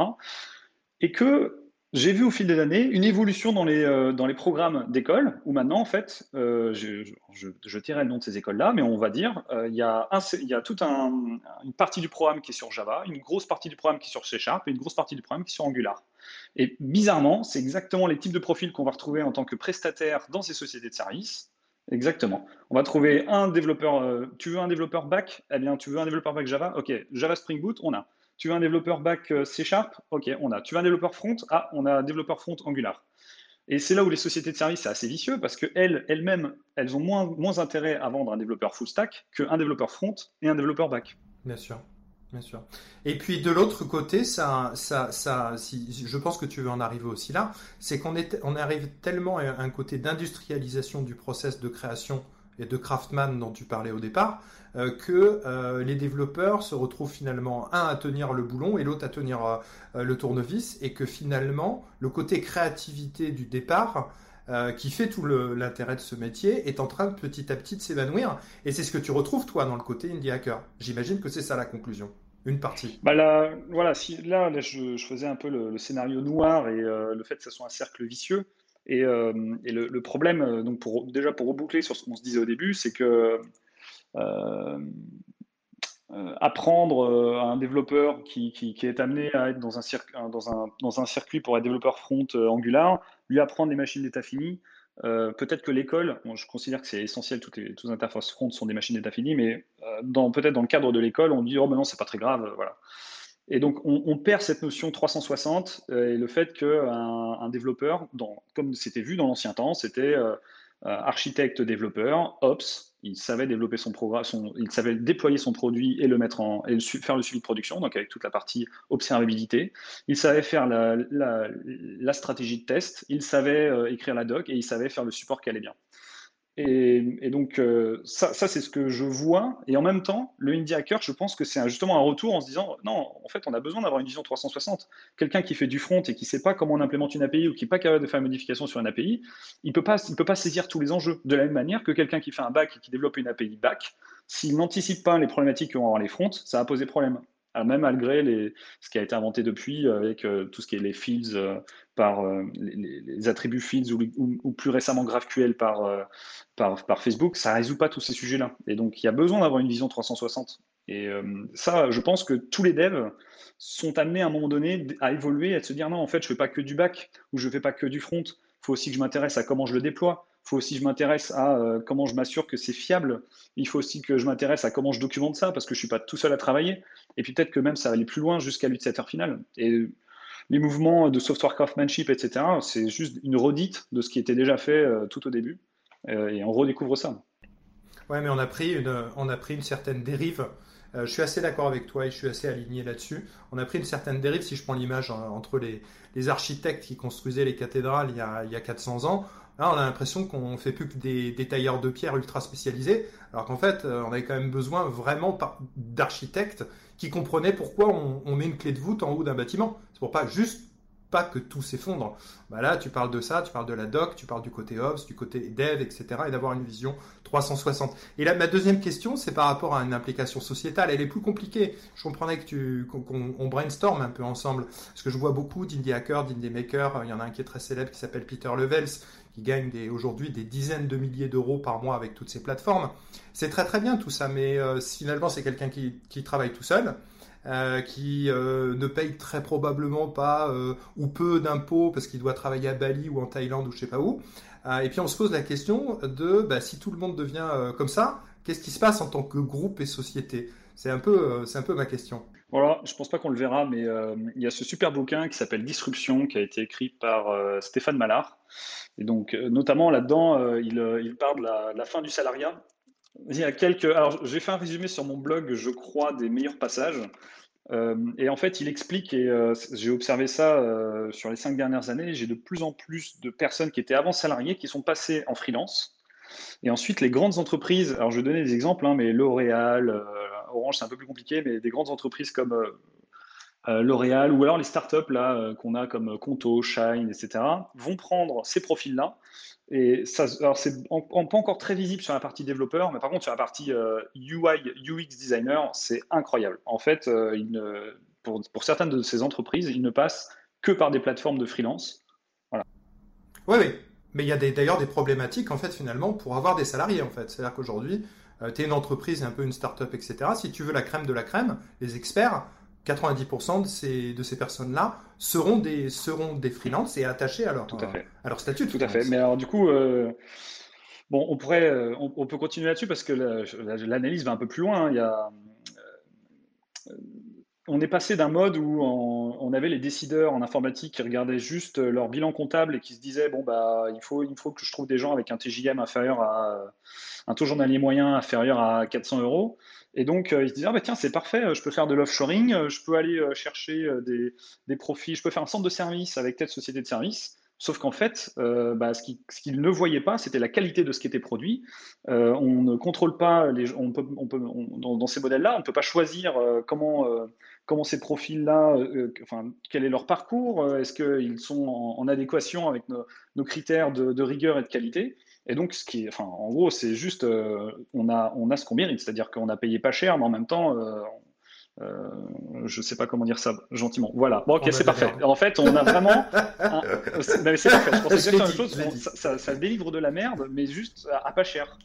Et que j'ai vu au fil des années une évolution dans les, euh, dans les programmes d'école où maintenant, en fait, euh, je, je, je, le nom de ces écoles-là, mais on va dire, euh, il, y a y a toute un, une partie du programme qui est sur Java, une grosse partie du programme qui est sur C Sharp et une grosse partie du programme qui est sur Angular. Et bizarrement, c'est exactement les types de profils qu'on va retrouver en tant que prestataire dans ces sociétés de services. Exactement. On va trouver un développeur. tu veux un développeur back Eh bien, tu veux un développeur back Java? Ok, Java Spring Boot, on a. Tu veux un développeur back euh, C Sharp? Ok, on a. Tu veux un développeur front? Ah, on a un développeur front Angular. Et c'est là où les sociétés de services, c'est assez vicieux parce qu'elles, elles-mêmes, elles ont moins, intérêt à vendre un développeur full stack qu'un développeur front et un développeur back. Bien sûr. Bien sûr. Et puis de l'autre côté, ça, ça, ça, je pense que tu veux en arriver aussi là, c'est qu'on est, on arrive tellement à un côté d'industrialisation du process de création et de Craftman dont tu parlais au départ, euh, que euh, les développeurs se retrouvent finalement un à tenir le boulon et l'autre à tenir euh, le tournevis, et que finalement le côté créativité du départ, qui fait tout l'intérêt de ce métier, est en train de petit à petit de s'évanouir. Et c'est ce que tu retrouves toi dans le côté indie hacker. J'imagine que c'est ça la conclusion. une partie. Bah là, voilà, si, là, je, faisais un peu le, scénario noir et le fait que ce soit un cercle vicieux. Et, et le, problème, donc pour, déjà pour reboucler sur ce qu'on se disait au début, c'est que euh, apprendre euh, à un développeur qui, est amené à être dans un, dans, un, circuit pour être développeur front euh, Angular, lui apprendre des machines d'état fini. peut-être que l'école, je considère que c'est essentiel, toutes les, interfaces front sont des machines d'état fini, mais peut-être dans le cadre de l'école, on dit oh ben non, c'est pas très grave, voilà. Et donc on, perd cette notion 360 et le fait qu'un un développeur, comme c'était vu dans l'ancien temps, c'était architecte développeur, ops, il savait développer son programme, il savait déployer son produit et le mettre en faire le suivi de production, donc avec toute la partie observabilité. Il savait faire la, stratégie de test, il savait euh, écrire la doc et il savait faire le support qui allait bien. Et, donc, euh, ça, c'est ce que je vois. Et en même temps, le Indie Hacker, je pense que c'est justement un retour en se disant non, en fait, on a besoin d'avoir une vision 360. Quelqu'un qui fait du front et qui ne sait pas comment on implémente une API ou qui n'est pas capable de faire une modification sur une API, il ne peut, pas, peut pas saisir tous les enjeux. De la même manière que quelqu'un qui fait un back et qui développe une API back, s'il n'anticipe pas les problématiques que vont avoir les fronts, ça va poser problème même malgré ce qui a été inventé depuis euh, avec euh, tout ce qui est les fields euh, par les, attributs fields ou, plus récemment GraphQL par, par, Facebook, ça résout pas tous ces sujets-là. Et donc il y a besoin d'avoir une vision 360. Et ça, je pense que tous les devs sont amenés à un moment donné à évoluer, à se dire non, en fait, je fais pas que du back ou je fais pas que du front. Il faut aussi que je m'intéresse à comment je le déploie faut aussi que je m'intéresse à euh, comment je m'assure que c'est fiable. Il faut aussi que je m'intéresse à comment je documente ça parce que je ne suis pas tout seul à travailler. Et puis peut-être que même ça va aller plus loin jusqu'à l'utilisateur final. Et les mouvements de software craftsmanship, etc., c'est juste une redite de ce qui était déjà fait euh, tout au début. Euh, et on redécouvre ça. Ouais, mais on a pris une, on a pris une certaine dérive. je suis assez d'accord avec toi et je suis assez aligné là-dessus. On a pris une certaine dérive, si je prends l'image entre les, architectes qui construisaient les cathédrales il il y a 400 ans. On a l'impression qu'on fait plus que des, tailleurs de pierre ultra spécialisés, alors qu'en fait, euh, on avait quand même besoin vraiment d'architectes qui comprenaient pourquoi on, met une clé de voûte en haut d'un bâtiment. C'est pour pas juste pas que tout s'effondre. Bah là, tu parles de ça, tu parles de la doc, tu parles du côté ops, du côté dev, etc. et d'avoir une vision 360. Et là, ma deuxième question, c'est par rapport à une implication sociétale. Elle est plus compliquée. Je comprenais que tu, qu'on brainstorm un peu ensemble. Parce que je vois beaucoup d'indie hackers, d'indie makers. Il y en a un qui est très célèbre qui s'appelle Peter Levels, qui gagne aujourd'hui des dizaines de milliers d'euros par mois avec toutes ces plateformes. C'est très très bien tout ça, mais euh, finalement c'est quelqu'un qui, travaille tout seul, euh, qui euh, ne paye très probablement pas ou peu d'impôts parce qu'il doit travailler à Bali ou en Thaïlande ou je sais pas où. et puis on se pose la question de bah, si tout le monde devient comme ça, qu'est-ce qui se passe en tant que groupe et société? C'est un peu, c'est un peu ma question. Voilà, je pense pas qu'on le verra, mais il y a ce super bouquin qui s'appelle Disruption, qui a été écrit par Stéphane Mallard, et donc, euh, notamment là-dedans, euh, il, euh, il, parle de la, fin du salariat. Il y a quelques. Alors, j'ai fait un résumé sur mon blog, je crois, des meilleurs passages. et en fait, il explique, et j'ai observé ça sur les cinq dernières années, j'ai de plus en plus de personnes qui étaient avant salariées qui sont passées en freelance. Et ensuite, les grandes entreprises, alors je vais donner des exemples, hein, mais L'Oréal, Orange, c'est un peu plus compliqué, mais des grandes entreprises comme L'Oréal ou alors les startups là euh, qu'on a comme Conto, Shine, etc. vont prendre ces profils-là. Et ça, alors c'est pas encore très visible sur la partie développeur, mais par contre sur la partie UI, euh, UX designer, c'est incroyable. En fait, pour, certaines de ces entreprises, ils ne passent que par des plateformes de freelance. Voilà. Oui, oui. Mais il y a d'ailleurs des, problématiques en fait finalement pour avoir des salariés en fait. C'est-à-dire qu'aujourd'hui, tu es une entreprise, un peu une startup, etc. Si tu veux la crème de la crème, les experts, 90% de ces, de ces personnes-là seront des, seront des freelances et attachés à leur, à, leur statut. Tout à fait. Mais alors, du coup, euh, bon, on, pourrait, euh, on, peut continuer là-dessus parce que l'analyse va un peu plus loin. Hein. Il y a, euh, on est passé d'un mode où on, avait les décideurs en informatique qui regardaient juste leur bilan comptable et qui se disaient bon, bah, il, faut, il faut que je trouve des gens avec un TJM inférieur à un taux journalier moyen inférieur à 400 euros. Et donc, euh, ils se disaient, ah, bah, tiens, c'est parfait, euh, je peux faire de l'offshoring, euh, je peux aller chercher des, profits, je peux faire un centre de service avec telle société de service. Sauf qu'en fait, bah, ce qu'ils ne voyaient pas, c'était la qualité de ce qui était produit. on ne contrôle pas, on peut, dans, ces modèles-là, on ne peut pas choisir comment, comment ces profils-là, enfin, quel est leur parcours, est-ce qu'ils sont en, adéquation avec nos, critères de, de, rigueur et de qualité. Et donc, ce qui enfin, en gros, c'est juste, euh, on, a, on a ce qu'on mérite, c'est-à-dire qu'on a payé pas cher, mais en même temps, euh, euh, je sais pas comment dire ça gentiment. Voilà. Bon, ok, c'est parfait. En fait, on a vraiment. <laughs> c'est parfait. Je pensais exactement la même chose. Ça, ça, délivre de la merde, mais juste à, pas cher.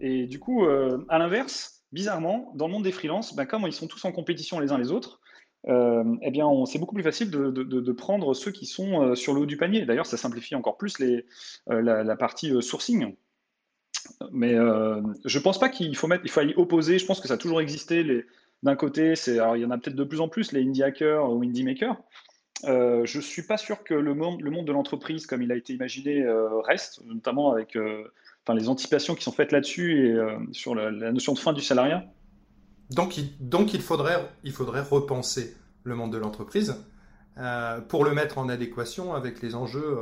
Et du coup, euh, à l'inverse, bizarrement, dans le monde des freelances, ben, comme ils sont tous en compétition les uns les autres, euh, eh bien, c'est beaucoup plus facile de, prendre ceux qui sont euh, sur le haut du panier. D'ailleurs, ça simplifie encore plus euh, la, partie sourcing. Mais je ne pense pas qu'il faut mettre, y opposer. Je pense que ça a toujours existé. D'un côté, il y en a peut-être de plus en plus les indie hackers ou indie makers. Je ne suis pas sûr que le monde, de l'entreprise, comme il a été imaginé, reste, notamment avec les anticipations qui sont faites là-dessus et sur la, notion de fin du salariat. Donc, il, faudrait, repenser le monde de l'entreprise euh, pour le mettre en adéquation avec les enjeux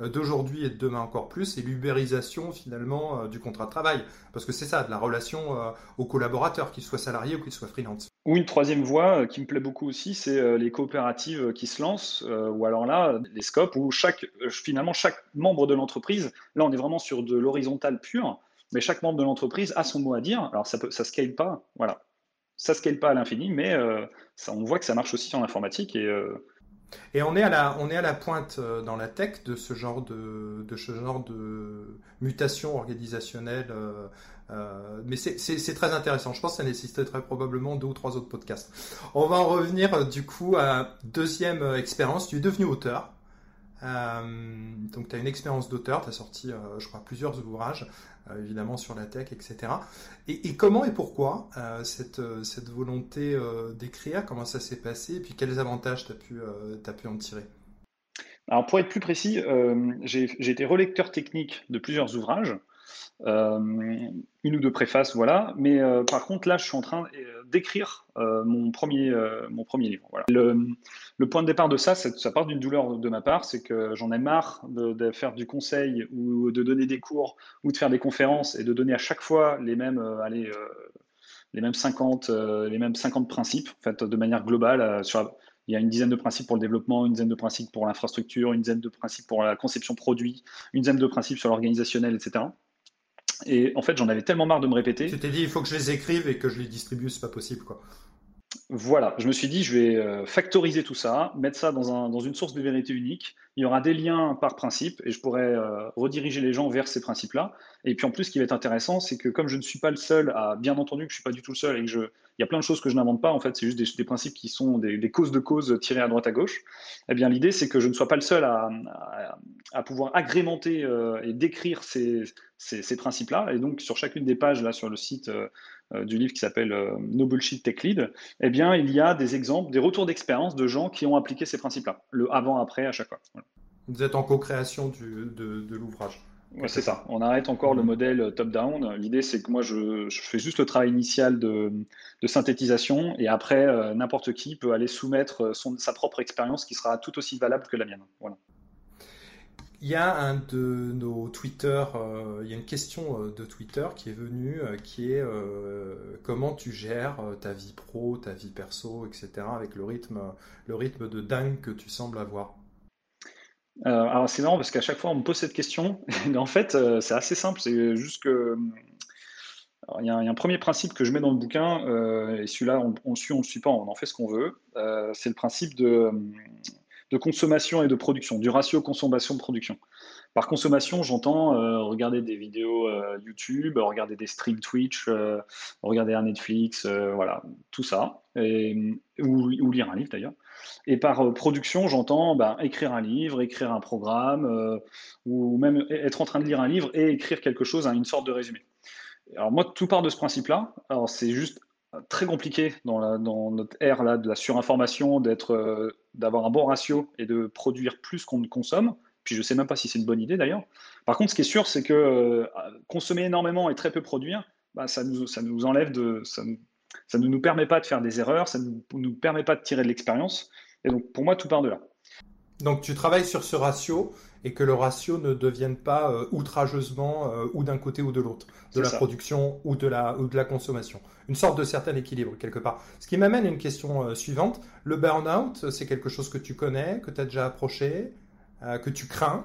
euh, d'aujourd'hui et de demain encore plus, et l'ubérisation finalement euh, du contrat de travail. Parce que c'est ça, de la relation aux collaborateurs, qu'ils soient salariés ou qu'ils soient freelance. Ou une troisième voie qui me plaît beaucoup aussi, c'est les coopératives qui se lancent, ou alors là, les scopes où finalement chaque membre de l'entreprise, là on est vraiment sur de l'horizontal pur, mais chaque membre de l'entreprise a son mot à dire. Alors ça ne ça scale pas, voilà. Ça scale pas à l'infini, mais ça, on voit que ça marche aussi en informatique et et on est à la, on est à la pointe euh, dans la tech de ce genre de, de ce genre de mutation organisationnelle. Euh, euh, mais c'est très intéressant. Je pense que ça nécessiterait très probablement deux ou trois autres podcasts. On va en revenir euh, du coup à deuxième euh, expérience. Tu es devenu auteur. Euh, donc tu as une expérience d'auteur, tu as sorti, je crois, plusieurs ouvrages. Euh, évidemment sur la tech, etc. Et, comment et pourquoi euh, cette, euh, cette volonté d'écrire, comment ça s'est passé, et puis quels avantages tu as, pu, as pu en tirer? Alors pour être plus précis, j'ai été relecteur technique de plusieurs ouvrages. Euh, une ou deux préfaces, voilà. Mais euh, par contre, là, je suis en train d'écrire euh, mon, premier, mon premier livre. Voilà. Le, point de départ de ça, ça part d'une douleur de ma part, c'est que j'en ai marre de, faire du conseil ou de donner des cours ou de faire des conférences et de donner à chaque fois les mêmes, allez, les mêmes 50, les mêmes 50 principes, en fait, de manière globale. il y a une dizaine de principes pour le développement, une dizaine de principes pour l'infrastructure, une dizaine de principes pour la conception produit, une dizaine de principes sur l'organisationnel, etc. Et en fait, j'en avais tellement marre de me répéter. Tu t'es dit, il faut que je les écrive et que je les distribue, c'est pas possible, quoi. Voilà, je me suis dit, je vais euh, factoriser tout ça, mettre ça dans, un, dans, une source de vérité unique. Il y aura des liens par principe et je pourrais euh, rediriger les gens vers ces principes-là. Et puis en plus, ce qui va être intéressant, c'est que comme je ne suis pas le seul à, bien entendu que je ne suis pas du tout le seul et que je, il y a plein de choses que je n'invente pas, en fait, c'est juste des, principes qui sont des, causes de causes tirées à droite à gauche. Eh bien, l'idée, c'est que je ne sois pas le seul à, à, pouvoir agrémenter euh, et décrire ces, principes-là. Et donc, sur chacune des pages, là, sur le site du livre qui s'appelle euh, No Bullshit Tech Lead, eh bien, il y a des exemples, des retours d'expérience de gens qui ont appliqué ces principes-là, le avant-après à chaque fois. Voilà. Vous êtes en co-création de, de l'ouvrage. Ouais, c'est ça. On arrête encore le mmh. modèle top-down. L'idée, c'est que moi, je, je, fais juste le travail initial de, de synthétisation et après, euh, n'importe qui peut aller soumettre son, sa propre expérience qui sera tout aussi valable que la mienne. Voilà. Il y a un de nos Twitter, euh, il y a une question euh, de Twitter qui est venue, euh, qui est comment tu gères ta vie pro, ta vie perso, etc. avec le rythme, le rythme de dingue que tu sembles avoir. Alors c'est marrant parce qu'à chaque fois on me pose cette question, <laughs> en fait c'est assez simple, c'est juste que il y, a un premier principe que je mets dans le bouquin, et celui-là on, le suit, on le suit pas, on en fait ce qu'on veut. C'est le principe de, de, consommation et de production, du ratio consommation-production. Par consommation, j'entends euh, regarder des vidéos YouTube, regarder des streams Twitch, regarder un Netflix, voilà, tout ça, et, ou, lire un livre d'ailleurs. Et par euh, production, j'entends bah, écrire un livre, écrire un programme, euh, ou même être en train de lire un livre et écrire quelque chose, une sorte de résumé. Alors moi, tout part de ce principe-là. Alors c'est juste très compliqué dans, notre ère là, de la surinformation, d'être, euh, d'avoir un bon ratio et de produire plus qu'on ne consomme. Puis je ne sais même pas si c'est une bonne idée d'ailleurs. Par contre, ce qui est sûr, c'est que euh, consommer énormément et très peu produire, bah, ça, nous, ça nous enlève de, ça nous, ça ne nous permet pas de faire des erreurs, ça ne nous permet pas de tirer de l'expérience. Et donc, pour moi, tout part de là. Donc, tu travailles sur ce ratio et que le ratio ne devienne pas euh, outrageusement euh, ou d'un côté ou de l'autre, de la ça. production ou de la, ou de la consommation. Une sorte de certain équilibre, quelque part. Ce qui m'amène à une question euh, suivante. Le burn-out, c'est quelque chose que tu connais, que tu as déjà approché, que tu crains?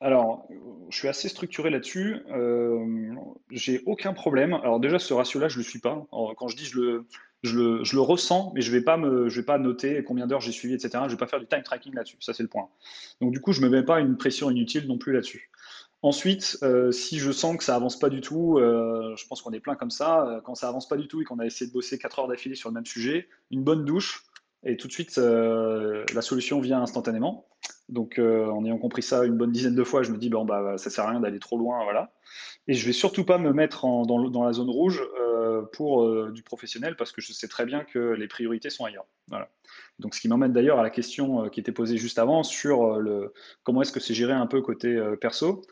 Alors, je suis assez structuré là-dessus. Euh, j'ai aucun problème. Alors déjà, ce ratio-là, je le suis pas. quand je dis je le, je le, ressens, mais je je vais pas noter combien d'heures j'ai suivi, etc. Je vais pas faire du time tracking là-dessus. Ça, c'est le point. Donc du coup, je me mets pas une pression inutile non plus là-dessus. Ensuite, euh, si je sens que ça avance pas du tout, euh, je pense qu'on est plein comme ça. Euh, quand ça avance pas du tout et qu'on a essayé de bosser 4 heures d'affilée sur le même sujet, une bonne douche et tout de suite la solution vient instantanément. Donc, en ayant compris ça une bonne dizaine de fois, je me dis bon bah ça sert à rien d'aller trop loin, voilà. Et je vais surtout pas me mettre dans, la zone rouge pour du professionnel parce que je sais très bien que les priorités sont ailleurs. Donc, ce qui m'emmène d'ailleurs à la question qui était posée juste avant sur comment est-ce que c'est géré un peu côté perso.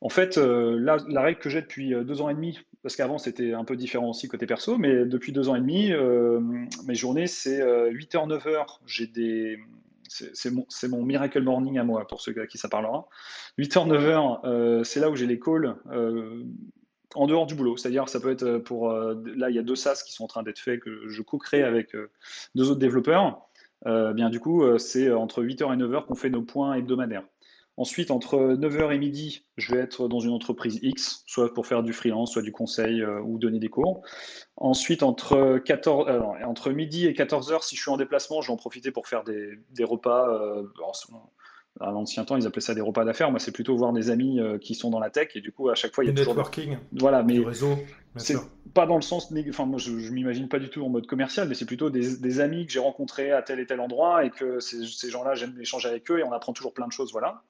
En fait, euh, la, règle que j'ai depuis euh, deux ans et demi, parce qu'avant c'était un peu différent aussi côté perso, mais depuis deux ans et demi, euh, mes journées c'est 8h, 9h, j'ai des. C'est mon, miracle morning à moi, pour ceux à qui ça parlera. 8h, 9h, c'est là où j'ai les calls en dehors du boulot. C'est-à-dire, ça peut être pour. là, il y a deux SaaS qui sont en train d'être faits, que je co-crée avec deux autres développeurs. bien, du coup, c'est entre 8h et 9h qu'on fait nos points hebdomadaires. Ensuite, entre 9h et midi, je vais être dans une entreprise X, soit pour faire du freelance, soit du conseil euh, ou donner des cours. Ensuite, entre, 14, euh, midi et 14h, si je suis en déplacement, je vais en profiter pour faire des, repas. Euh, à l'ancien temps, ils appelaient ça des repas d'affaires. Moi, c'est plutôt voir des amis qui sont dans la tech. Et du coup, à chaque fois, il y a networking. Voilà, mais. Réseau. C'est pas dans le sens. Enfin, moi, je, ne m'imagine pas du tout en mode commercial, mais c'est plutôt des, amis que j'ai rencontrés à tel et tel endroit et que ces, ces gens-là, j'aime échanger avec eux et on apprend toujours plein de choses. Voilà.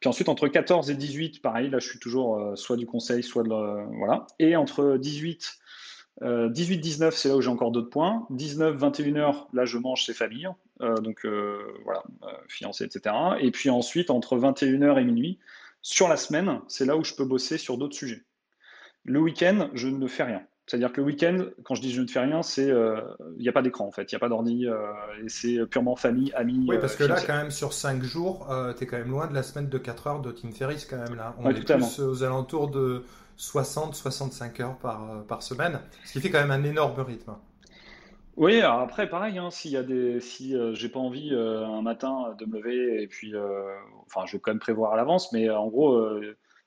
Puis ensuite, entre 14 et 18, pareil, là, je suis toujours euh, soit du conseil, soit de. voilà. Et entre 18, 18, 19, c'est là où j'ai encore d'autres points. 19, 21 heures, là, je mange, c'est famille. Euh, donc, euh, voilà, fiancé, etc. Et puis ensuite, entre 21 heures et minuit, sur la semaine, c'est là où je peux bosser sur d'autres sujets. Le week-end, je ne fais rien. C'est-à-dire que le week-end, quand je dis je ne fais rien, c'est il euh, n'y a pas d'écran en fait, il n'y a pas d'ordi, euh, et c'est purement famille, amis. Oui, parce que là, quand même, sur 5 jours, euh, tu es quand même loin de la semaine de 4 heures de Tim Ferriss quand même là. On est plus aux alentours de 60-65 heures par, par semaine, ce qui fait quand même un énorme rythme. Oui, alors après, pareil, hein, y a des, si j'ai pas envie un matin de me lever et puis, enfin, je vais quand même prévoir à l'avance, mais en gros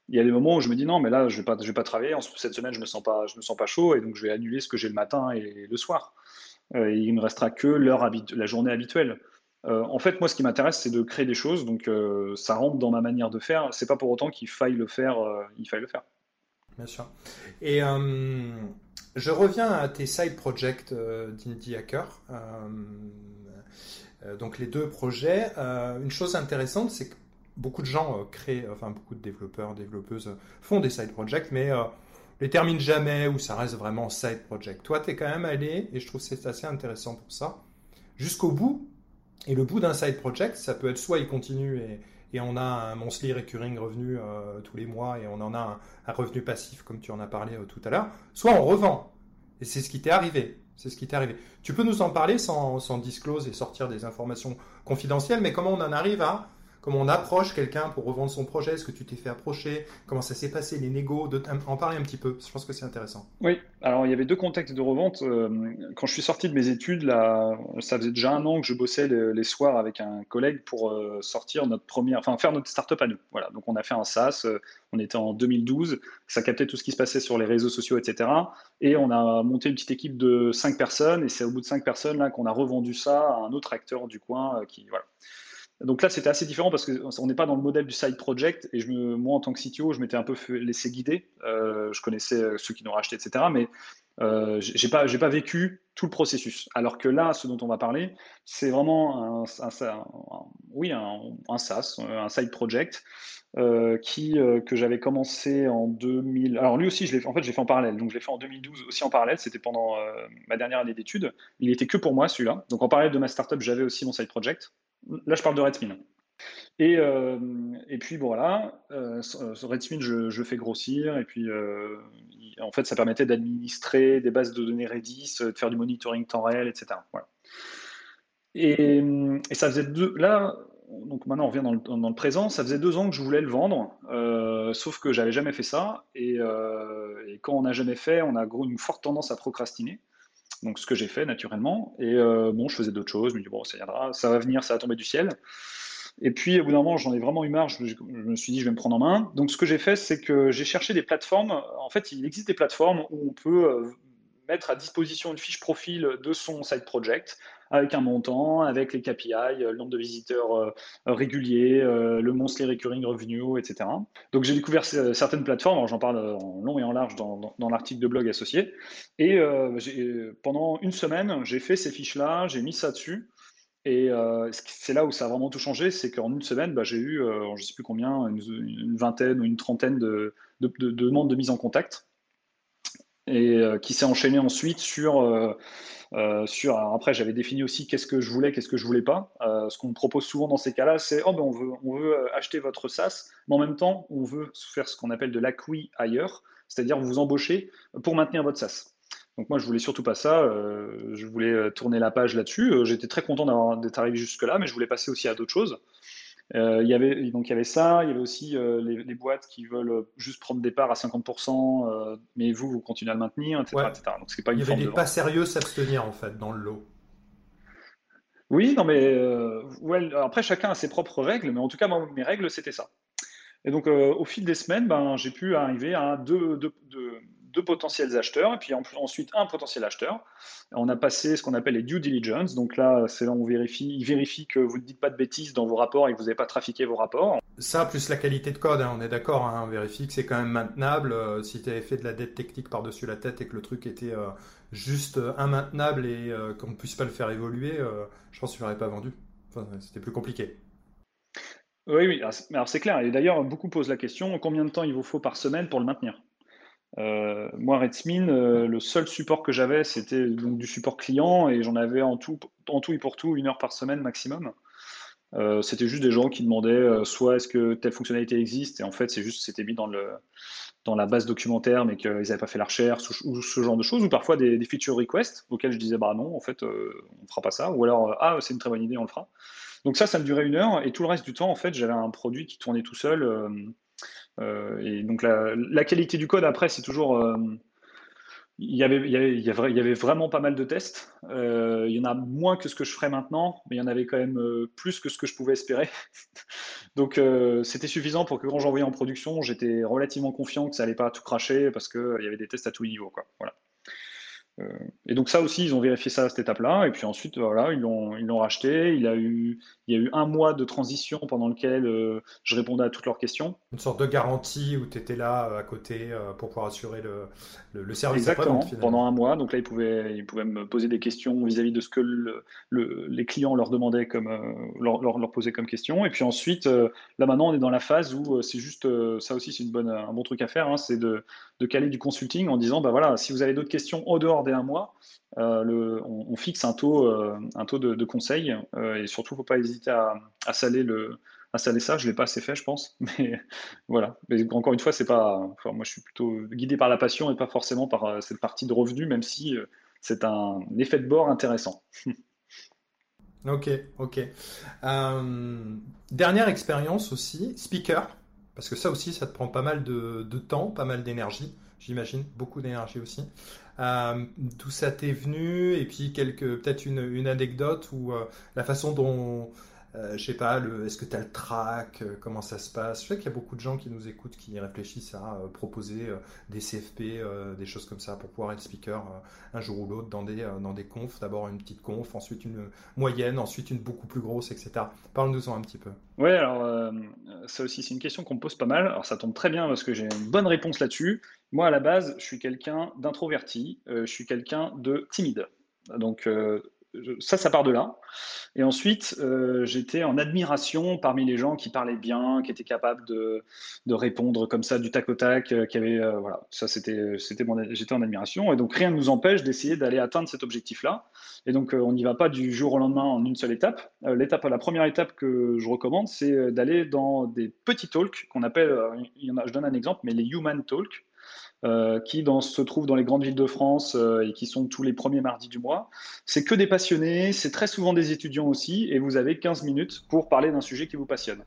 il y a des moments où je me dis non, mais là, je vais, pas, vais pas travailler. Cette semaine, je me, sens pas, je me sens pas chaud et donc je vais annuler ce que j'ai le matin et le soir. Euh, il me restera que l'heure la journée habituelle. Euh, en fait, moi, ce qui m'intéresse, c'est de créer des choses. Donc, euh, ça rentre dans ma manière de faire. C'est pas pour autant qu'il faille le faire. il faille le faire. Bien sûr. Et je reviens à tes side projects d'Indie Hacker. donc, les deux projets. une chose intéressante, c'est que beaucoup de gens euh, créent, enfin beaucoup de développeurs, développeuses font des side projects, mais euh, les terminent jamais ou ça reste vraiment side project. Toi, tu es quand même allé, et je trouve c'est assez intéressant pour ça, jusqu'au bout. Et le bout d'un side project, ça peut être soit il continue et, et on a un monthly recurring revenu euh, tous les mois et on en a un, revenu passif comme tu en as parlé tout à l'heure, soit on revend. Et c'est ce qui t'est arrivé. C'est ce qui t'est arrivé. Tu peux nous en parler sans, sans disclose et sortir des informations confidentielles, mais comment on en arrive à comment on approche quelqu'un pour revendre son projet, est-ce que tu t'es fait approcher, comment ça s'est passé, les négos, de, en parler un petit peu, je pense que c'est intéressant. Oui, alors il y avait deux contextes de revente. Euh, quand je suis sorti de mes études, là, ça faisait déjà un an que je bossais les, soirs avec un collègue pour euh, sortir notre première, enfin faire notre startup à nous. Voilà, donc on a fait un SaaS, euh, on était en 2012, ça captait tout ce qui se passait sur les réseaux sociaux, etc. Et on a monté une petite équipe de cinq personnes, et c'est au bout de cinq personnes là qu'on a revendu ça à un autre acteur du coin qui. Donc là, c'était assez différent parce qu'on n'est pas dans le modèle du side project. Et moi, en tant que CTO, je m'étais un peu laissé guider. Euh, je connaissais euh, ceux qui nous racheté, etc. euh, j'ai pas, j'ai pas vécu tout le processus. Alors que là, ce dont on va parler, c'est vraiment un, oui, un, SaaS, un side project euh, qui, que j'avais commencé en 2000. Alors lui aussi, je l'ai, en fait, j'ai fait en parallèle. Donc je l'ai fait en 2012 aussi en parallèle. C'était pendant ma dernière année d'études. Il était que pour moi celui-là. Donc en parallèle de ma startup, j'avais aussi mon side project. Là, je parle de Redspin. Et, euh, et puis voilà, euh, Redspin, je, fais grossir, et puis euh, en fait, ça permettait d'administrer des bases de données Redis, de faire du monitoring temps réel, etc. Voilà. Et, et, ça faisait deux. Là, donc maintenant on revient dans le, dans le, présent, ça faisait deux ans que je voulais le vendre, euh, sauf que j'avais jamais fait ça. Et, euh, et quand on n'a jamais fait, on a une forte tendance à procrastiner. Donc ce que j'ai fait naturellement. Et euh, bon, je faisais d'autres choses, je me dis bon, ça viendra, ça va venir, ça va tomber du ciel. Et puis, au bout d'un moment, j'en ai vraiment eu marre. Je, me suis dit, je vais me prendre en main. Donc, ce que j'ai fait, c'est que j'ai cherché des plateformes. En fait, il existe des plateformes où on peut euh, mettre à disposition une fiche profil de son side project avec un montant, avec les KPI, le nombre de visiteurs euh, réguliers, euh, le monthly recurring revenue, etc. Donc j'ai découvert certaines plateformes, j'en parle en long et en large dans, l'article de blog associé, et pendant une semaine, j'ai fait ces fiches-là, j'ai mis ça dessus, et euh, c'est là où ça a vraiment tout changé, c'est qu'en une semaine, bah, j'ai eu, euh, je ne sais plus combien, une, vingtaine ou une trentaine de, demandes de mise en contact, et euh, qui s'est enchaîné ensuite sur, après j'avais défini aussi qu'est-ce que je voulais, qu'est-ce que je voulais pas. ce qu'on me propose souvent dans ces cas-là, c'est oh ben on veut, on veut acheter votre SaaS, mais en même temps on veut faire ce qu'on appelle de l'acquis ailleurs, c'est-à-dire vous embaucher pour maintenir votre SaaS. Donc moi, je voulais surtout pas ça. Euh, je voulais euh, tourner la page là-dessus. Euh, j'étais très content d'être arrivé jusque-là, mais je voulais passer aussi à d'autres choses. il y avait, donc il y avait ça, il y avait aussi les, boîtes qui veulent juste prendre des parts à 50%, mais vous, vous continuez à le maintenir, etc. Donc, c'est pas il y avait des pas sérieux s'abstenir en fait dans le lot. Oui, non, mais ouais, après chacun a ses propres règles, mais en tout cas, mes règles, c'était ça. Et donc, au fil des semaines, ben, j'ai pu arriver à deux, deux, deux, deux potentiels acheteurs et puis ensuite un potentiel acheteur. On a passé ce qu'on appelle les due diligence. Donc là, c'est là où on vérifie, il vérifie que vous ne dites pas de bêtises dans vos rapports et que vous n'avez pas trafiqué vos rapports. Ça, plus la qualité de code, hein, on est d'accord, hein, on vérifie que c'est quand même maintenable. Euh, si tu avais fait de la dette technique par-dessus la tête et que le truc était euh, juste euh, immaintenable et qu'on ne puisse pas le faire évoluer, je pense que tu l'aurais pas vendu. C'était plus compliqué. Oui, oui, alors c'est clair. Et d'ailleurs, beaucoup posent la question combien de temps il vous faut par semaine pour le maintenir? Euh, moi, Redsmin, euh, le seul support que j'avais, c'était donc du support client et j'en avais en tout, en tout et pour tout une heure par semaine maximum. Euh, c'était juste des gens qui demandaient soit est-ce que telle fonctionnalité existe et en fait c'est juste c'était mis dans le dans la base documentaire mais qu'ils n'avaient pas fait la recherche ou, ce genre de choses ou parfois des, feature requests auxquels je disais bah non en fait on fera pas ça ou alors ah c'est une très bonne idée on le fera donc ça ça me durait une heure et tout le reste du temps en fait j'avais un produit qui tournait tout seul et donc la, qualité du code après, c'est toujours euh, il y, avait, vraiment pas mal de tests. Euh, il y en a moins que ce que je ferais maintenant, mais il y en avait quand même plus que ce que je pouvais espérer. <laughs> Donc c'était suffisant pour que quand j'envoyais en production, j'étais relativement confiant que ça allait pas tout cracher parce qu'il y avait des tests à tous les niveaux. Quoi. Voilà. Euh, et donc ça aussi, ils ont vérifié ça à cette étape-là. Et puis ensuite, voilà, ils l'ont racheté. Il, a eu, il y a eu un mois de transition pendant lequel euh, je répondais à toutes leurs questions. Une sorte de garantie où tu étais là euh, à côté pour pouvoir assurer le, le, service Exactement, pendant un mois. Donc là, ils pouvaient, ils pouvaient me poser des questions vis-à-vis de ce que le, les clients leur demandaient comme, leur, leur, leur, posaient comme question. Et puis ensuite, là maintenant, on est dans la phase où c'est juste, ça aussi, c'est une bonne, un bon truc à faire, hein, c'est de, de caler du consulting en disant, bah voilà, si vous avez d'autres questions au dehors des un mois, euh, on, fixe un taux, euh, un taux de, conseil euh, et surtout, il ne faut pas hésiter à, saler le, à saler ça. Je l'ai pas assez fait, je pense, <laughs> mais voilà. Mais encore une fois, c'est pas. Moi, je suis plutôt guidé par la passion et pas forcément par cette partie de revenu, même si c'est un effet de bord intéressant. <laughs> ok, ok. dernière expérience aussi, speaker, parce que ça aussi, ça te prend pas mal de temps, pas mal d'énergie j'imagine, beaucoup d'énergie aussi. Euh, D'où ça t'est venu Et puis quelques, peut-être une, anecdote ou euh, la façon dont euh, je sais pas, est-ce que tu as le track euh, Comment ça se passe? Je sais qu'il y a beaucoup de gens qui nous écoutent qui réfléchissent à euh, proposer des CFP, des choses comme ça pour pouvoir être speaker un jour ou l'autre dans des, dans des confs. D'abord une petite conf, ensuite une moyenne, ensuite une beaucoup plus grosse, etc. Parle-nous-en un petit peu. Oui, alors ça aussi, c'est une question qu'on me pose pas mal. Alors ça tombe très bien parce que j'ai une bonne réponse là-dessus. Moi, à la base, je suis quelqu'un d'introverti, je suis quelqu'un de timide. Donc, ça, ça part de là. Et ensuite, euh, j'étais en admiration parmi les gens qui parlaient bien, qui étaient capables de, répondre comme ça du tac au tac, euh, qui avaient, euh, voilà, ça c'était, c'était mon, j'étais en admiration. Et donc rien ne nous empêche d'essayer d'aller atteindre cet objectif-là. Et donc on n'y va pas du jour au lendemain en une seule étape. l'étape, la première étape que je recommande, c'est d'aller dans des petits talks qu'on appelle, je donne un exemple, mais les human talks. Euh, qui se trouvent dans les grandes villes de France euh, et qui sont tous les premiers mardis du mois. C'est que des passionnés, c'est très souvent des étudiants aussi, et vous avez 15 minutes pour parler d'un sujet qui vous passionne.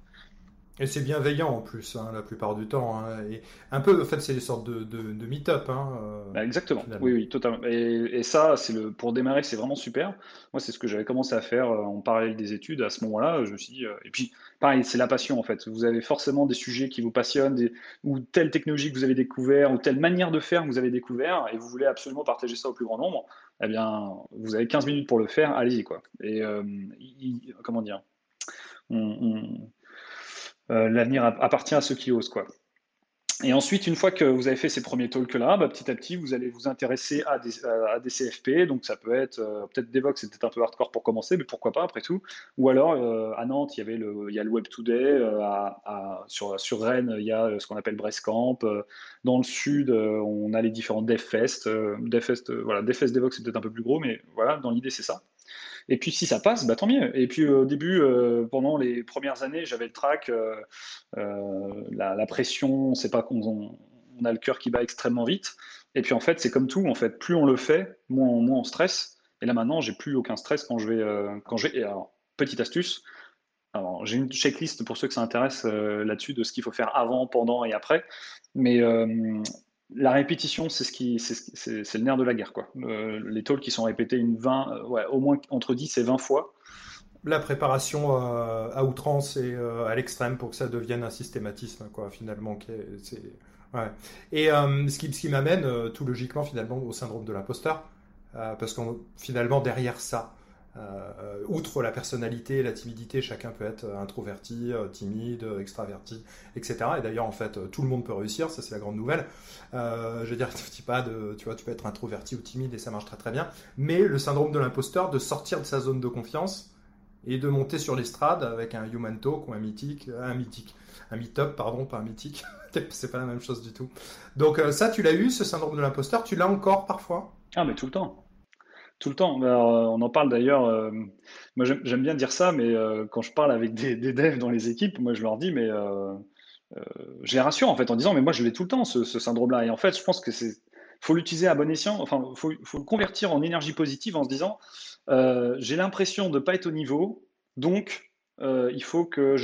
Et c'est bienveillant en plus, hein, la plupart du temps. Hein. Et un peu, en fait, c'est des sortes de, de, meet-up. Hein, euh, bah, exactement. Oui, oui, totalement. Et, ça, c'est le, pour démarrer, c'est vraiment super. Moi, c'est ce que j'avais commencé à faire euh, en parallèle des études. À ce moment-là, je me suis dit. Euh, et puis, pareil, c'est la passion en fait. Vous avez forcément des sujets qui vous passionnent, des, ou telle technologie que vous avez découvert, ou telle manière de faire que vous avez découvert, et vous voulez absolument partager ça au plus grand nombre. Eh bien, vous avez 15 minutes pour le faire. Allez-y quoi. Et comment dire? On l'avenir appartient à ceux qui osent. Quoi. Et ensuite, une fois que vous avez fait ces premiers talks-là, bah, petit à petit, vous allez vous intéresser à des, des CFP. Donc, ça peut être, euh, peut-être Devox, c'était un peu hardcore pour commencer, mais pourquoi pas après tout. Ou alors, euh, à Nantes, il y avait le, il a le Web Today. sur, sur Rennes, il y a ce qu'on appelle Camp. dans le sud, on a les différents DevFest. DevFest, voilà, DevFest Devox, c'est peut-être un peu plus gros, mais voilà, dans l'idée, c'est ça. Et puis si ça passe, bah, tant mieux. Et puis au début, euh, pendant les premières années, j'avais le trac, euh, euh, la, pression, on sait pas qu'on on a le cœur qui bat extrêmement vite. Et puis en fait, c'est comme tout. En fait, plus on le fait, moins, moins on stresse. Et là maintenant, j'ai plus aucun stress quand je vais, quand je Et alors, petite astuce. Alors, j'ai une checklist pour ceux que ça intéresse là-dessus de ce qu'il faut faire avant, pendant et après. Mais la répétition, c'est ce qui, c'est, le nerf de la guerre, quoi. Euh, les talks qui sont répétés une 20, euh, ouais, au moins entre 10 et 20 fois. La préparation euh, à outrance et à l'extrême pour que ça devienne un systématisme, quoi, finalement. Et ce qui, ce qui m'amène tout logiquement, finalement, au syndrome de l'imposteur, parce que finalement, derrière ça, euh, outre la personnalité, la timidité, chacun peut être introverti, euh, timide, extraverti, etc. Et d'ailleurs, en fait, tout le monde peut réussir, ça c'est la grande nouvelle. Euh, je veux dire, <laughs> tu, pas de, tu vois, tu peux être introverti ou timide et ça marche très très bien. Mais le syndrome de l'imposteur, de sortir de sa zone de confiance et de monter sur l'estrade avec un human talk ou un mythique, un mythique, un meet-up, pardon, pas un mythique. <laughs> c'est pas la même chose du tout. Donc ça, tu l'as eu, ce syndrome de l'imposteur, tu l'as encore parfois? Ah, mais tout le temps. Tout le temps. Euh, on en parle d'ailleurs. Euh, moi, j'aime bien dire ça, mais euh, quand je parle avec des, devs dans les équipes, moi, je leur dis, mais je les rassure en fait en disant, mais moi, je l'ai tout le temps ce, syndrome-là. Et en fait, je pense que c'est faut l'utiliser à bon escient. Enfin, faut, faut le convertir en énergie positive en se disant, j'ai l'impression de ne pas être au niveau, donc euh, il faut que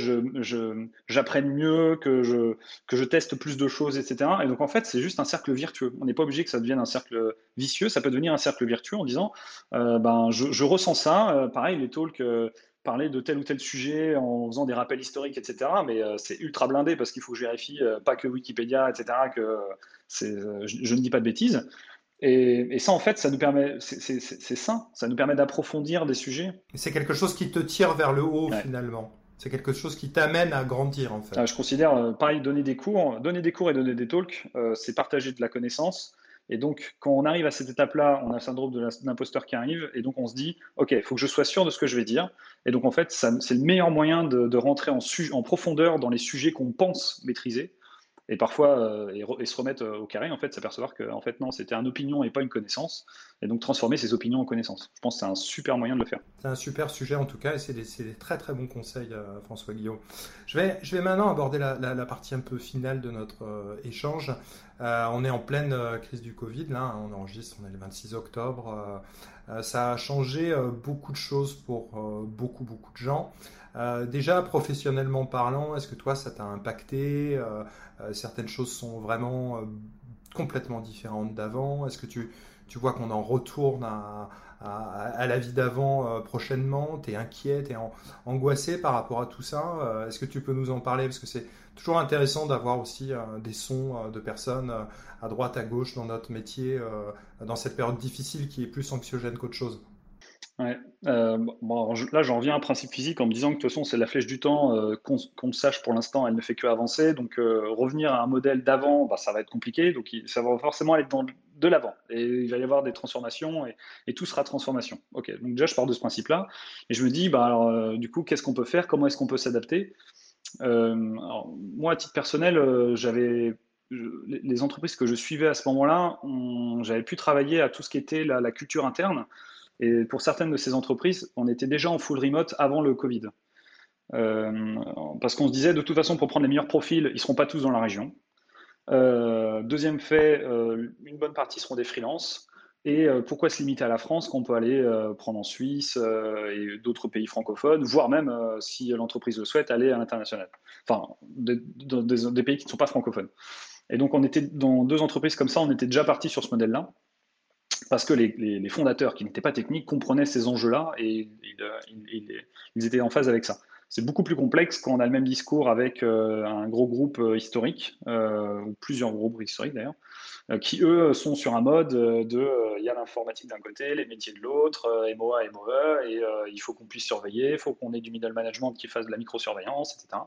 j'apprenne mieux, que je, je teste plus de choses, etc. Et donc en fait, c'est juste un cercle virtueux. On n'est pas obligé que ça devienne un cercle vicieux, ça peut devenir un cercle virtueux en disant, euh, ben, je, ressens ça, euh, pareil, les talks, parler de tel ou tel sujet en faisant des rappels historiques, etc. Mais c'est ultra blindé parce qu'il faut que je vérifie, pas que Wikipédia, etc., que je, je, ne dis pas de bêtises. Et, ça, en fait, ça nous permet, c'est sain, ça nous permet d'approfondir des sujets. C'est quelque chose qui te tire vers le haut, finalement. C'est quelque chose qui t'amène à grandir, en fait. Ah, je considère, euh, pareil, donner des cours, donner des cours et donner des talks, euh, c'est partager de la connaissance. Et donc, quand on arrive à cette étape-là, on a le syndrome de l'imposteur qui arrive, et donc on se dit, OK, il faut que je sois sûr de ce que je vais dire. Et donc, en fait, c'est le meilleur moyen de, de rentrer en, en profondeur dans les sujets qu'on pense maîtriser et parfois euh, et, se remettre euh, au carré, en fait, s'apercevoir que en fait non, c'était une opinion et pas une connaissance, et donc transformer ses opinions en connaissances. Je pense que c'est un super moyen de le faire. C'est un super sujet en tout cas, et c'est des, très très bons conseils, euh, François Guillaume. Je vais, je vais maintenant aborder la, partie un peu finale de notre échange. on est en pleine crise du Covid, là, on enregistre, on est le 26 octobre. ça a changé beaucoup de choses pour beaucoup beaucoup de gens. Euh, déjà, professionnellement parlant, est-ce que toi, ça t'a impacté euh, euh, Certaines choses sont vraiment complètement différentes d'avant? Est-ce que tu, tu vois qu'on en retourne à, à, la vie d'avant prochainement? Tu es inquiet, tu angoissé par rapport à tout ça? Est-ce que tu peux nous en parler? Parce que c'est toujours intéressant d'avoir aussi des sons de personnes à droite, à gauche dans notre métier, dans cette période difficile qui est plus anxiogène qu'autre chose. Ouais. Euh, là, j'en reviens à un principe physique en me disant que de toute façon, c'est la flèche du temps, euh, qu'on sache pour l'instant, elle ne fait que avancer. Donc, euh, revenir à un modèle d'avant, bah, ça va être compliqué. Donc, ça va forcément aller dans, de l'avant. Et il va y avoir des transformations et, tout sera transformation. Donc déjà, je pars de ce principe-là. Et je me dis, bah, alors, du coup, qu'est-ce qu'on peut faire? Comment est-ce qu'on peut s'adapter? Moi, à titre personnel, j'avais les entreprises que je suivais à ce moment-là, j'avais pu travailler à tout ce qui était la culture interne. Et pour certaines de ces entreprises, on était déjà en full remote avant le Covid. Euh, parce qu'on se disait, de toute façon, pour prendre les meilleurs profils, ils ne seront pas tous dans la région. Euh, deuxième fait, euh, une bonne partie seront des freelances. Et pourquoi se limiter à la France quand on peut aller prendre en Suisse et d'autres pays francophones, voire même, si l'entreprise le souhaite, aller à l'international Enfin, dans des, pays qui ne sont pas francophones. Et donc, on était dans deux entreprises comme ça, on était déjà parti sur ce modèle-là, parce que les, fondateurs, qui n'étaient pas techniques, comprenaient ces enjeux-là et ils étaient en phase avec ça. C'est beaucoup plus complexe quand on a le même discours avec euh, un gros groupe euh, historique, euh, ou plusieurs groupes historiques d'ailleurs, qui eux sont sur un mode de il y a l'informatique d'un côté, les métiers de l'autre, MOA, MOE, et il faut qu'on puisse surveiller, il faut qu'on ait du middle management qui fasse de la microsurveillance, etc.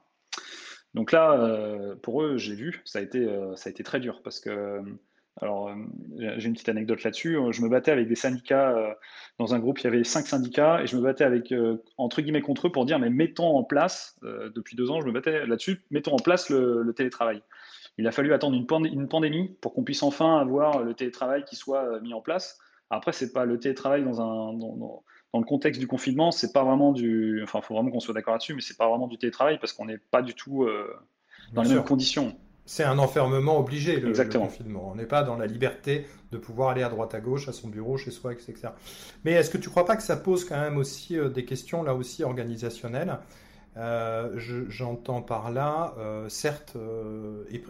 Donc là, pour eux, j'ai vu, ça a été, ça a été très dur parce que alors, euh, j'ai une petite anecdote là-dessus. Je me battais avec des syndicats. Euh, dans un groupe, il y avait cinq syndicats et je me battais avec, euh, entre guillemets, contre eux pour dire mais mettons en place, depuis deux ans, je me battais là-dessus, mettons en place le, télétravail. Il a fallu attendre une, pandémie pour qu'on puisse enfin avoir le télétravail qui soit mis en place. Après, c'est pas le télétravail dans, un, dans, le contexte du confinement, c'est pas vraiment du. Enfin, il faut vraiment qu'on soit d'accord là-dessus, mais c'est pas vraiment du télétravail parce qu'on n'est pas du tout dans les mêmes conditions c'est un enfermement obligé, le, confinement. On n'est pas dans la liberté de pouvoir aller à droite à gauche, à son bureau, chez soi, etc. Mais est-ce que tu ne crois pas que ça pose quand même aussi euh, des questions, là aussi, organisationnelles? Euh, J'entends par là, euh, certes,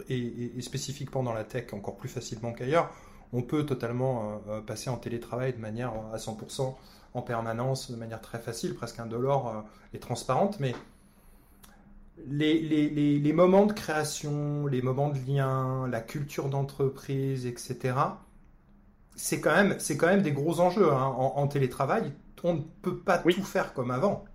et, spécifiquement dans la tech, encore plus facilement qu'ailleurs, on peut totalement passer en télétravail de manière à 100% en permanence, de manière très facile, presque indolore et transparente, mais les, moments de création, les moments de lien, la culture d'entreprise, etc., c'est quand, même, quand même des gros enjeux. Hein. En, télétravail, on ne peut pas tout faire comme avant.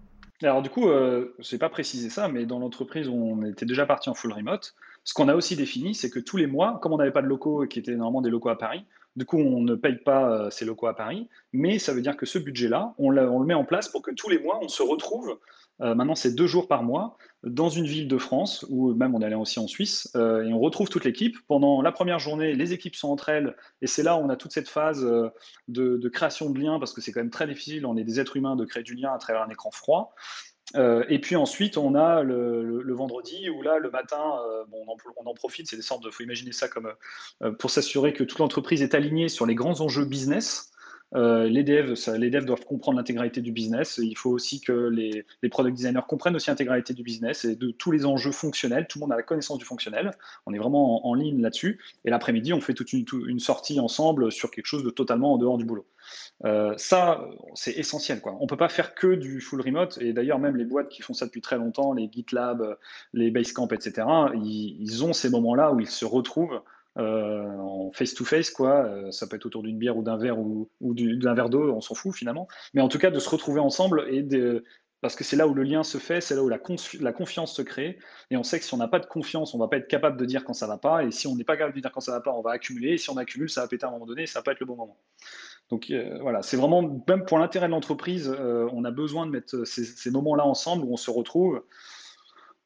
Alors du coup, euh, je n'ai pas précisé ça, mais dans l'entreprise, on était déjà parti en full remote. Ce qu'on a aussi défini, c'est que tous les mois, comme on n'avait pas de locaux qui étaient normalement des locaux à Paris, du coup, on ne paye pas euh, ces locaux à Paris, mais ça veut dire que ce budget-là, on, on, le met en place pour que tous les mois, on se retrouve euh, maintenant, c'est deux jours par mois dans une ville de France, ou même on allé aussi en Suisse, euh, et on retrouve toute l'équipe. Pendant la première journée, les équipes sont entre elles, et c'est là où on a toute cette phase euh, de, création de liens, parce que c'est quand même très difficile, on est des êtres humains, de créer du lien à travers un écran froid. et puis ensuite, on a le, vendredi où là, le matin, bon, on, en, profite. C'est des sortes de, faut imaginer ça comme pour s'assurer que toute l'entreprise est alignée sur les grands enjeux business. Euh, les, devs, les devs doivent comprendre l'intégralité du business. Il faut aussi que les, product designers comprennent aussi l'intégralité du business et de tous les enjeux fonctionnels. Tout le monde a la connaissance du fonctionnel. On est vraiment en, ligne là-dessus. Et l'après-midi, on fait toute une, sortie ensemble sur quelque chose de totalement en dehors du boulot. Euh, ça, c'est essentiel. On ne peut pas faire que du full remote. Et d'ailleurs, même les boîtes qui font ça depuis très longtemps, les GitLab, les Basecamp, etc., ils ont ces moments-là où ils se retrouvent en face-to-face, quoi. Euh, ça peut être autour d'une bière ou d'un verre ou, d'un verre d'eau, on s'en fout finalement. Mais en tout cas, de se retrouver ensemble et de, parce que c'est là où le lien se fait, c'est là où la, confiance se crée. Et on sait que si on n'a pas de confiance, on va pas être capable de dire quand ça va pas. Et si on n'est pas capable de dire quand ça va pas, on va accumuler. Et si on accumule, ça va péter à un moment donné, ça va pas être le bon moment. Donc euh, voilà, c'est vraiment, même pour l'intérêt de l'entreprise, on a besoin de mettre ces, ces moments-là ensemble où on se retrouve.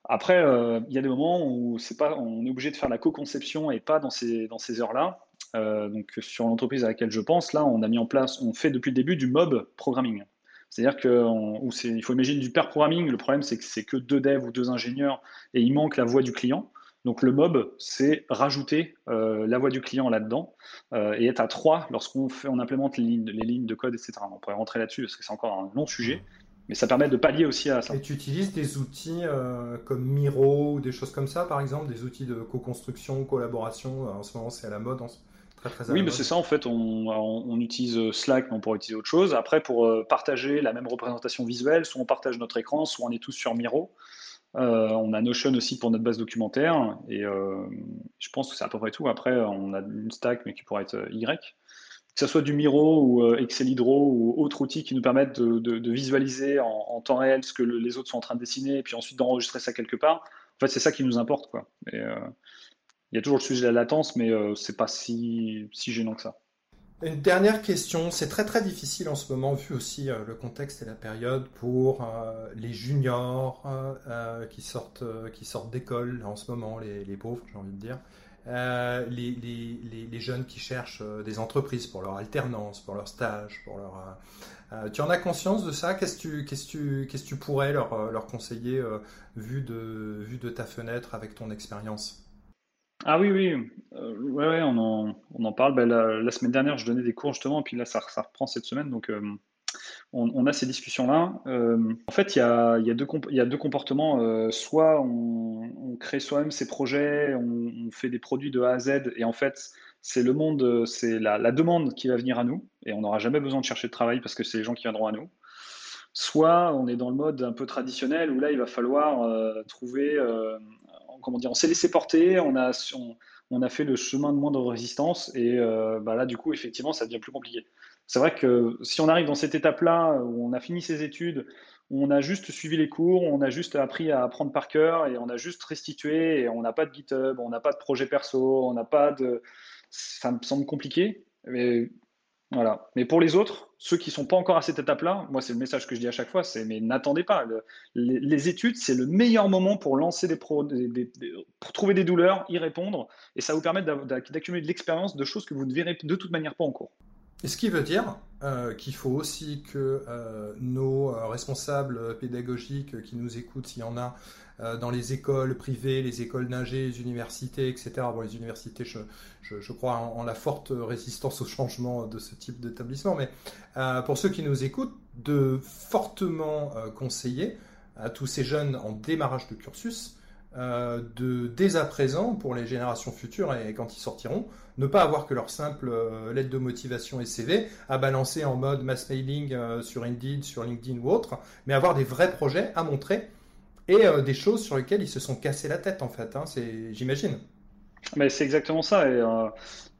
Après, euh, il y a des moments où c'est pas, on est obligé de faire la co-conception et pas dans ces, dans ces heures-là. Euh, donc sur l'entreprise à laquelle je pense, là, on a mis en place, on fait depuis le début du mob programming. C'est-à-dire qu'il faut imaginer du pair programming. Le problème, c'est que c'est que deux devs ou deux ingénieurs et il manque la voix du client. Donc le mob, c'est rajouter euh, la voix du client là-dedans et être à trois lorsqu'on fait, on implémente les les lignes de code, etc. On pourrait rentrer là-dessus parce que c'est encore un long sujet. Mais ça permet de pallier aussi à ça. Et tu utilises des outils euh, comme Miro ou des choses comme ça, par exemple, des outils de co-construction, collaboration. Euh, en ce moment, c'est à la mode. Très, très oui, mais c'est ça en fait. On, utilise euh, Slack, mais on pourrait utiliser autre chose. Après, pour partager la même représentation visuelle, soit on partage notre écran, soit on est tous sur Miro. on a Notion aussi pour notre base documentaire. Et je pense que c'est à peu près tout. Après, on a une stack, mais qui pourrait être Y que ce soit du Miro ou euh, Excel Hydro ou autres outils qui nous permettent de, visualiser en, temps réel ce que les autres sont en train de dessiner et puis ensuite d'enregistrer ça quelque part. En fait, c'est ça qui nous importe. Euh, il y a toujours le sujet de la latence, mais euh, c'est pas si, gênant que ça. Une dernière question, c'est très très difficile en ce moment, vu aussi le contexte et la période, pour les juniors qui sortent, qui sortent d'école en ce moment, les pauvres, j'ai envie de dire. Euh, les, jeunes qui cherchent euh, des entreprises pour leur alternance, pour leur stage, pour leur... Euh, tu en as conscience de ça? Qu'est-ce que tu, pourrais leur, conseiller vu, de, ta fenêtre avec ton expérience? Ah oui, oui, euh, on en, parle. Ben, la, semaine dernière, je donnais des cours justement, et puis là, ça, ça reprend cette semaine, donc on, a ces discussions-là. Euh, en fait, il y a, deux, comportements. euh, soit on, crée soi-même ses projets, on, fait des produits de A à Z, et en fait, c'est le monde, c'est la, la demande qui va venir à nous, et on n'aura jamais besoin de chercher de travail parce que c'est les gens qui viendront à nous. Soit on est dans le mode un peu traditionnel où là, il va falloir euh, trouver, comment dire, on s'est laissé porter, on a, fait le chemin de moindre résistance et bah là, du coup, effectivement, ça devient plus compliqué. C'est vrai que si on arrive dans cette étape-là où on a fini ses études, on a juste suivi les cours, on a juste appris à apprendre par cœur et on a juste restitué et on n'a pas de GitHub, on n'a pas de projet perso, on n'a pas de... Ça me semble compliqué. Mais voilà. Mais pour les autres, ceux qui sont pas encore à cette étape-là, moi, c'est le message que je dis à chaque fois, c'est mais n'attendez pas. Le- les, études, c'est le meilleur moment pour lancer des, pour trouver des douleurs, y répondre, et ça vous d'ac- d'accumuler de l'expérience de choses que vous ne verrez de toute manière pas en cours. Et ce qui veut dire euh, qu'il faut aussi que euh, nos euh, responsables pédagogiques qui nous écoutent, s'il y en a dans les écoles privées, les écoles d'ingé, les universités, etc. Bon, les universités, je, crois en, en la forte résistance au changement de ce type d'établissement, mais pour ceux qui nous écoutent, de fortement conseiller à tous ces jeunes en démarrage de cursus euh, de dès à présent pour les générations futures et quand ils sortiront ne pas avoir que leur simple euh, lettre de motivation et CV à balancer en mode mass mailing euh, sur Indeed, sur LinkedIn ou autre, mais avoir des vrais projets à montrer et des choses sur lesquelles ils se sont cassés la tête en fait. Hein, j'imagine. Mais c'est exactement ça. Et, euh,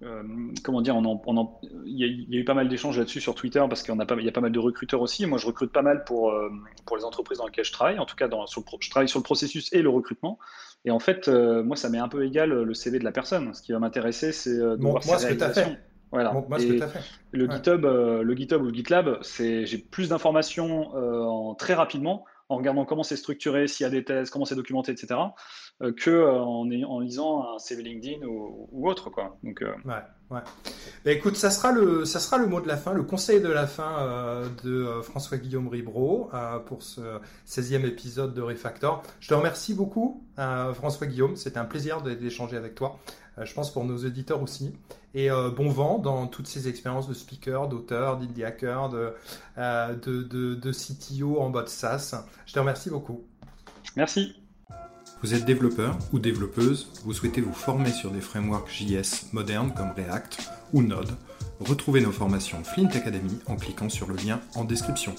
euh, comment dire, on en- on en- il y, a il y a eu pas mal d'échanges là-dessus sur Twitter parce qu'il y a pas, mal de recruteurs aussi. Moi, je recrute pas mal pour, euh, pour les entreprises dans lesquelles je travaille. En tout cas, dans, sur le je travaille sur le processus et le recrutement. Et en fait, moi, ça m'est un peu égal le CV de la personne. Ce qui va m'intéresser, c'est de voir Montre-moi ses ce que tu as réalisations. fait. Voilà. Montre-moi ce que as fait. le Ouais. GitHub, le GitHub ou le GitLab, c'est j'ai plus d'informations très rapidement en regardant comment c'est structuré, s'il y a des thèses, comment c'est documenté, etc., euh, euh, en, lisant un CV LinkedIn ou, autre, quoi. Donc, euh, Ouais, ouais. Bah, écoute, ça sera le, ça sera le mot de la fin, le conseil de la fin euh, de euh, François-Guillaume Ribro pour ce 16e épisode de Refactor. Je te remercie beaucoup, euh, François-Guillaume. C'était un plaisir d'échanger avec toi. Je pense pour nos auditeurs aussi. Et euh, bon vent dans toutes ces expériences de speaker, d'auteur, d'indie hacker, de, euh, de, de, de CTO en mode SaaS. Je te remercie beaucoup. merci. Vous êtes développeur ou développeuse, vous souhaitez vous former sur des frameworks JS modernes comme React ou Node, retrouvez nos formations Flint Academy en cliquant sur le lien en description.